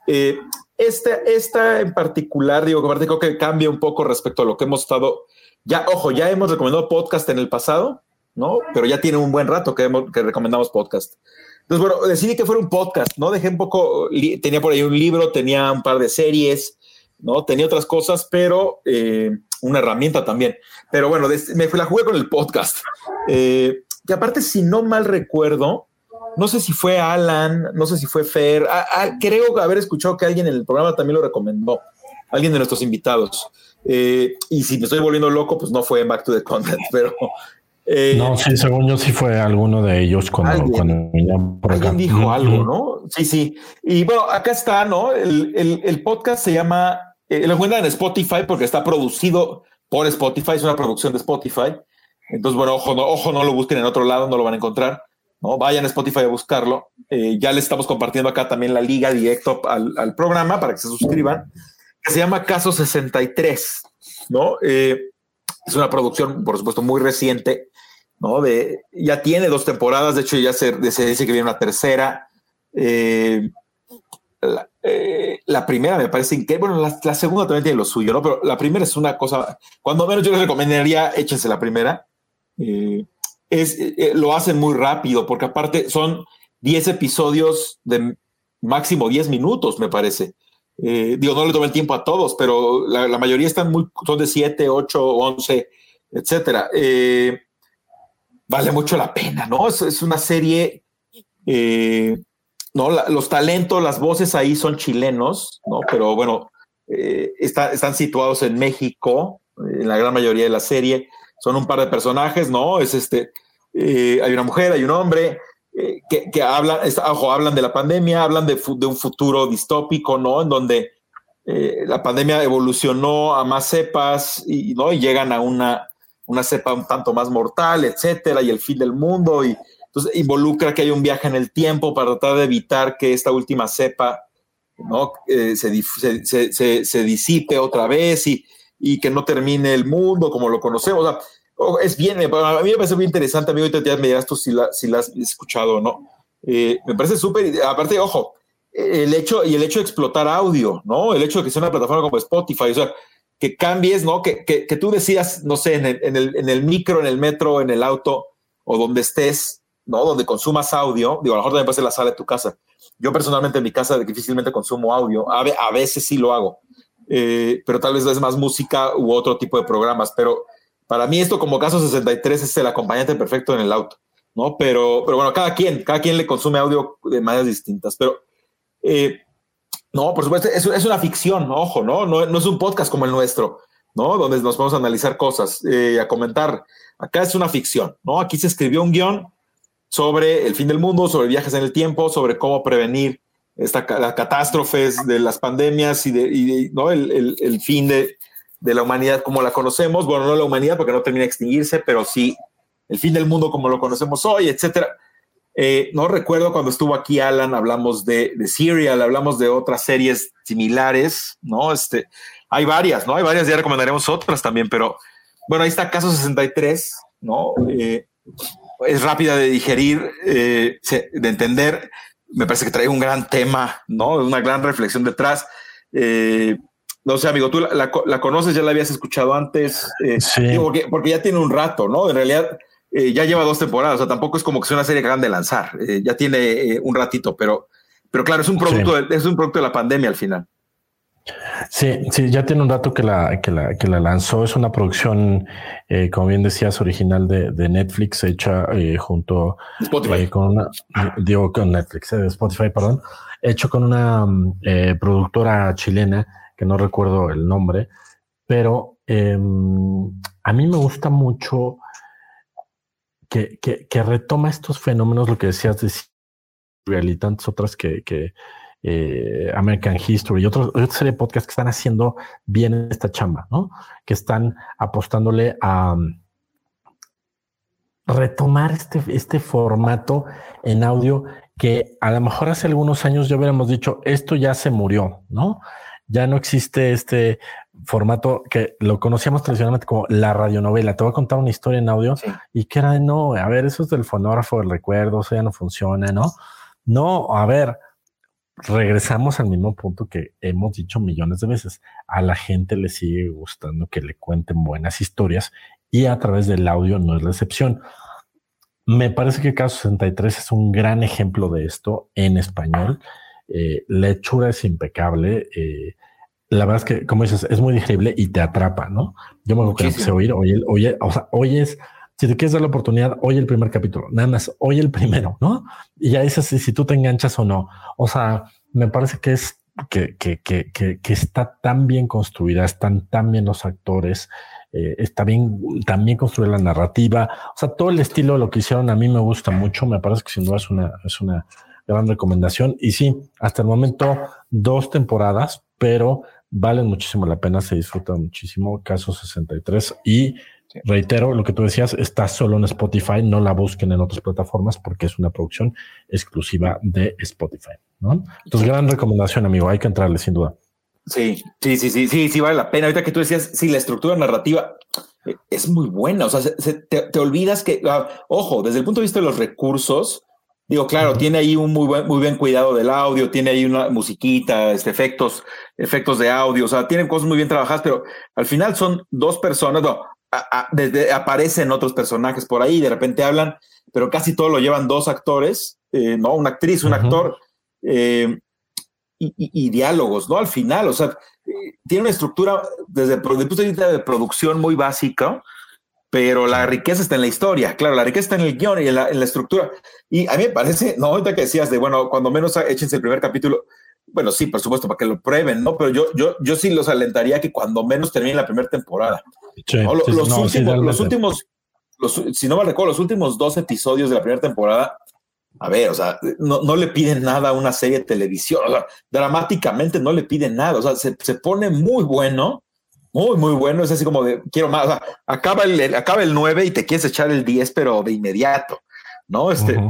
eh, esta, esta en particular, digo, que creo que cambia un poco respecto a lo que hemos estado. Ya, ojo, ya hemos recomendado podcast en el pasado, ¿no? Pero ya tiene un buen rato que, que recomendamos podcast. Entonces, bueno, decidí que fuera un podcast, ¿no? Dejé un poco, tenía por ahí un libro, tenía un par de series, ¿no? Tenía otras cosas, pero eh, una herramienta también. Pero bueno, me la jugué con el podcast. Eh, que aparte, si no mal recuerdo, no sé si fue Alan, no sé si fue Fer, ah, ah, creo haber escuchado que alguien en el programa también lo recomendó, alguien de nuestros invitados. Eh, y si me estoy volviendo loco, pues no fue Back to the Content, pero... Eh, no, sí, según yo sí fue alguno de ellos cuando, alguien, por alguien dijo algo, ¿no? Sí, sí. Y bueno, acá está, ¿no? El, podcast se llama, eh, lo encuentran en Spotify porque está producido por Spotify, es una producción de Spotify. Entonces, bueno, ojo, no, ojo, no lo busquen en otro lado, no lo van a encontrar. ¿no? Vayan a Spotify a buscarlo. Eh, ya les estamos compartiendo acá también la liga directo al, programa para que se suscriban, que se llama Caso 63, ¿no? Eh, es una producción, por supuesto, muy reciente, ¿no? Ya tiene dos temporadas, de hecho ya se, dice que viene una tercera. Eh, la, primera me parece que, bueno, la, segunda también tiene lo suyo, ¿no? Pero la primera es una cosa, cuando menos yo les recomendaría, échense la primera eh, es, eh, eh, lo hacen muy rápido, porque aparte son 10 episodios de máximo 10 minutos, me parece. Digo, no le tomé el tiempo a todos, pero la, mayoría están muy, son de 7, 8, 11, etcétera. vale mucho la pena, ¿no? Es, una serie, ¿no? los talentos, las voces ahí son chilenos, ¿no? Pero bueno, están situados en México, en la gran mayoría de la serie son un par de personajes, ¿no? Es este, eh, hay una mujer, hay un hombre eh, que, hablan, hablan de la pandemia, hablan de, un futuro distópico, ¿no? En donde eh, la pandemia evolucionó a más cepas y, ¿no? y llegan a una, una cepa un tanto más mortal, etcétera, y el fin del mundo. Y entonces involucra que hay un viaje en el tiempo para tratar de evitar que esta última cepa ¿no? se, se, disipe otra vez y, y que no termine el mundo como lo conocemos. Es bien, a mí me parece muy interesante, amigo, y te me dirás tú si la, si la has escuchado o no. Eh, me parece súper, aparte, ojo, el hecho y el hecho de explotar audio, ¿no? El hecho de que sea una plataforma como Spotify, o sea, que cambies, ¿no? Que, que, que tú decidas, no sé, en el, en, el, en el, micro, en el metro, en el auto o donde estés, ¿no? Donde consumas audio, digo, a lo mejor también puede ser la sala de tu casa. Yo personalmente en mi casa difícilmente consumo audio, a, a veces sí lo hago, eh, pero tal vez es más música u otro tipo de programas. Pero para mí esto como caso 63 es el acompañante perfecto en el auto, ¿no? Pero, pero bueno, cada quien, cada quien le consume audio de maneras distintas, pero... Eh, no, por supuesto, es, una ficción, ojo, ¿no? ¿no? No es un podcast como el nuestro, ¿no? Donde nos vamos a analizar cosas, eh, a comentar. Acá es una ficción, ¿no? Aquí se escribió un guion sobre el fin del mundo, sobre viajes en el tiempo, sobre cómo prevenir las catástrofes de las pandemias y, de, ¿no? el, fin de, de, la humanidad como la conocemos. Bueno, no la humanidad porque no termina de extinguirse, pero sí el fin del mundo como lo conocemos hoy, etcétera. Eh, no recuerdo cuando estuvo aquí Alan, hablamos de, de, Serial, hablamos de otras series similares, ¿no? Este, hay varias, ¿no? Hay varias, ya recomendaremos otras también, pero bueno, ahí está Caso 63, ¿no? Eh, es rápida de digerir, eh, de entender. Me parece que trae un gran tema, ¿no? Una gran reflexión detrás. No sé, amigo, tú la, conoces, ya la habías escuchado antes, sí. porque, porque, ya tiene un rato, ¿no? En realidad, eh, ya lleva dos temporadas, o sea, tampoco es como que sea una serie que de lanzar, eh, ya tiene eh, un ratito, pero, pero claro, es un producto, de, es un producto de la pandemia al final. Sí, sí, ya tiene un rato que la, que la, que la lanzó. Es una producción, como bien decías, original de, de Netflix, hecha junto Spotify. con una, digo, con Netflix, de Spotify, perdón, hecho con una productora chilena que no recuerdo el nombre, pero em, a mí me gusta mucho que, retoma estos fenómenos, lo que decías de Serial y tantas otras que, eh, American History y otros, otra serie de podcasts que están haciendo bien esta chamba, ¿no? Que están apostándole a um, retomar este, este formato en audio que a lo mejor hace algunos años ya hubiéramos dicho, esto ya se murió, ¿no? Ya no existe este formato que lo conocíamos tradicionalmente como la radionovela. Te voy a contar una historia en audio y que era, no, a ver, eso es del fonógrafo del recuerdo, eso ya no funciona, ¿no? No, a ver, regresamos al mismo punto que hemos dicho millones de veces. A la gente le sigue gustando que le cuenten buenas historias y a través del audio no es la excepción. Me parece que Caso 63 es un gran ejemplo de esto en español. Eh, la hechura es impecable. Eh, la verdad es que, como dices, es muy digerible y te atrapa, ¿no? Yo me acuerdo que empecé a oír, oye, oye, o sea, oyes, si te quieres dar la oportunidad, oye el primer capítulo, nada más, oye el primero, ¿no? Y ya dices si, si tú te enganchas o no. O sea, me parece que es que, que, que, que, está tan bien construida, están tan bien los actores, eh, está bien también construida la narrativa. O sea, todo el estilo de lo que hicieron a mí me gusta mucho. Me parece que sin duda es una, es una gran recomendación. Y sí, hasta el momento, dos temporadas, pero valen muchísimo la pena, se disfruta muchísimo. Caso 63 y reitero lo que tú decías, está solo en Spotify, no la busquen en otras plataformas porque es una producción exclusiva de Spotify. ¿no? Entonces, gran recomendación, amigo, hay que entrarle sin duda. Sí, sí, sí, sí, sí, sí, vale la pena. Ahorita que tú decías, sí, la estructura narrativa eh, es muy buena. O sea, te, te, olvidas que, ah, ojo, desde el punto de vista de los recursos, Digo, claro, tiene ahí un muy buen, muy bien cuidado del audio, tiene ahí una musiquita, este, efectos, efectos de audio, o sea, tienen cosas muy bien trabajadas, pero al final son dos personas, no, desde, aparecen otros personajes por ahí, de repente hablan, pero casi todo lo llevan dos actores, eh, ¿no? Una actriz, un actor, eh, y, diálogos, ¿no? Al final, o sea, tiene una estructura desde, desde el punto de vista de producción muy básica, pero la riqueza está en la historia, claro, la riqueza está en el guion y en la, estructura. Y a mí me parece, no, ahorita que decías de, bueno, cuando menos échense el primer capítulo, bueno, sí, por supuesto, para que lo prueben, ¿no? Pero yo, yo, yo sí los alentaría que cuando menos termine la primera temporada. los, últimos, los últimos, si no me recuerdo, los últimos dos episodios de la primera temporada, a ver, o sea, no, no le piden nada a una serie de televisión, o sea, dramáticamente no le piden nada, o sea, se, se pone muy bueno muy, muy bueno. Es así como de quiero más. acaba, el, acaba el 9 y te quieres echar el 10, pero de inmediato, ¿no? Este.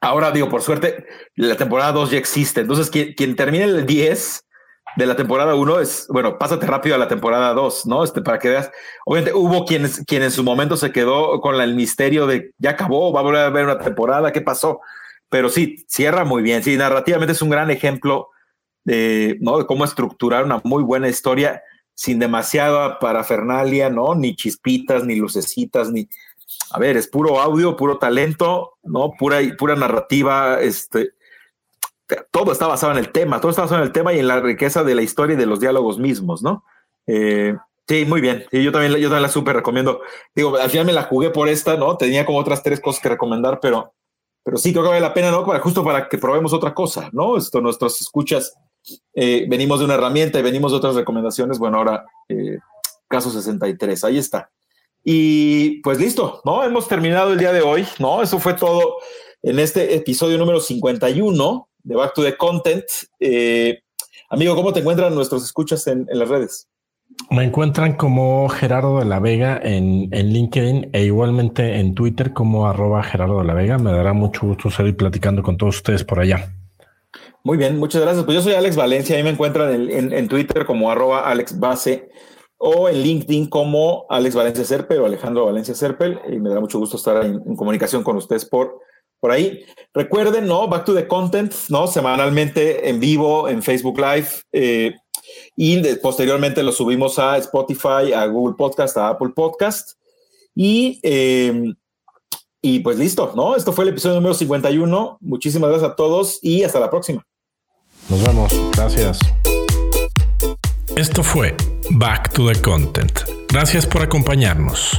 Ahora digo, por suerte, la temporada 2 ya existe. Entonces, quien, quien termine el 10 de la temporada 1 es, bueno, pásate rápido a la temporada 2, ¿no? Este, para que veas. Obviamente, hubo quienes, quien en su momento se quedó con el misterio de ya acabó, va a volver a ver una temporada, ¿qué pasó? Pero sí, cierra muy bien. Sí, narrativamente es un gran ejemplo de, ¿no? de cómo estructurar una muy buena historia sin demasiada parafernalia, ¿no? Ni chispitas, ni lucecitas, ni... A ver, es puro audio, puro talento, ¿no? Pura, pura narrativa, este... Todo está basado en el tema, todo está basado en el tema y en la riqueza de la historia y de los diálogos mismos, ¿no? Eh, sí, muy bien. Yo también, yo también la súper recomiendo. Digo, al final me la jugué por esta, ¿no? Tenía como otras tres cosas que recomendar, pero, pero sí creo que vale la pena, ¿no? Justo para que probemos otra cosa, ¿no? Esto, nuestros escuchas eh, venimos de una herramienta y venimos de otras recomendaciones. Bueno, ahora, eh, caso 63, ahí está. Y pues listo, ¿no? Hemos terminado el día de hoy, ¿no? Eso fue todo en este episodio número 51 de Back to the Content. Eh, amigo, ¿cómo te encuentran nuestros escuchas en, las redes? Me encuentran como Gerardo de la Vega en, LinkedIn e igualmente en Twitter como arroba Gerardo de la Vega. Me dará mucho gusto seguir platicando con todos ustedes por allá. Muy bien, muchas gracias. Pues yo soy Alex Valencia, ahí me encuentran en, Twitter como arroba Alex Base o en LinkedIn como Alex Valencia Serpel o Alejandro Valencia Serpel. Y me da mucho gusto estar en, comunicación con ustedes por, por ahí. Recuerden, ¿no? Back to the Content, ¿no? Semanalmente en vivo en Facebook Live. Eh, y posteriormente lo subimos a Spotify, a Google Podcast, a Apple Podcast. Y, em, y pues listo, ¿no? Esto fue el episodio número 51. Muchísimas gracias a todos y hasta la próxima. Nos vemos. Gracias. Esto fue Back to the Content. Gracias por acompañarnos.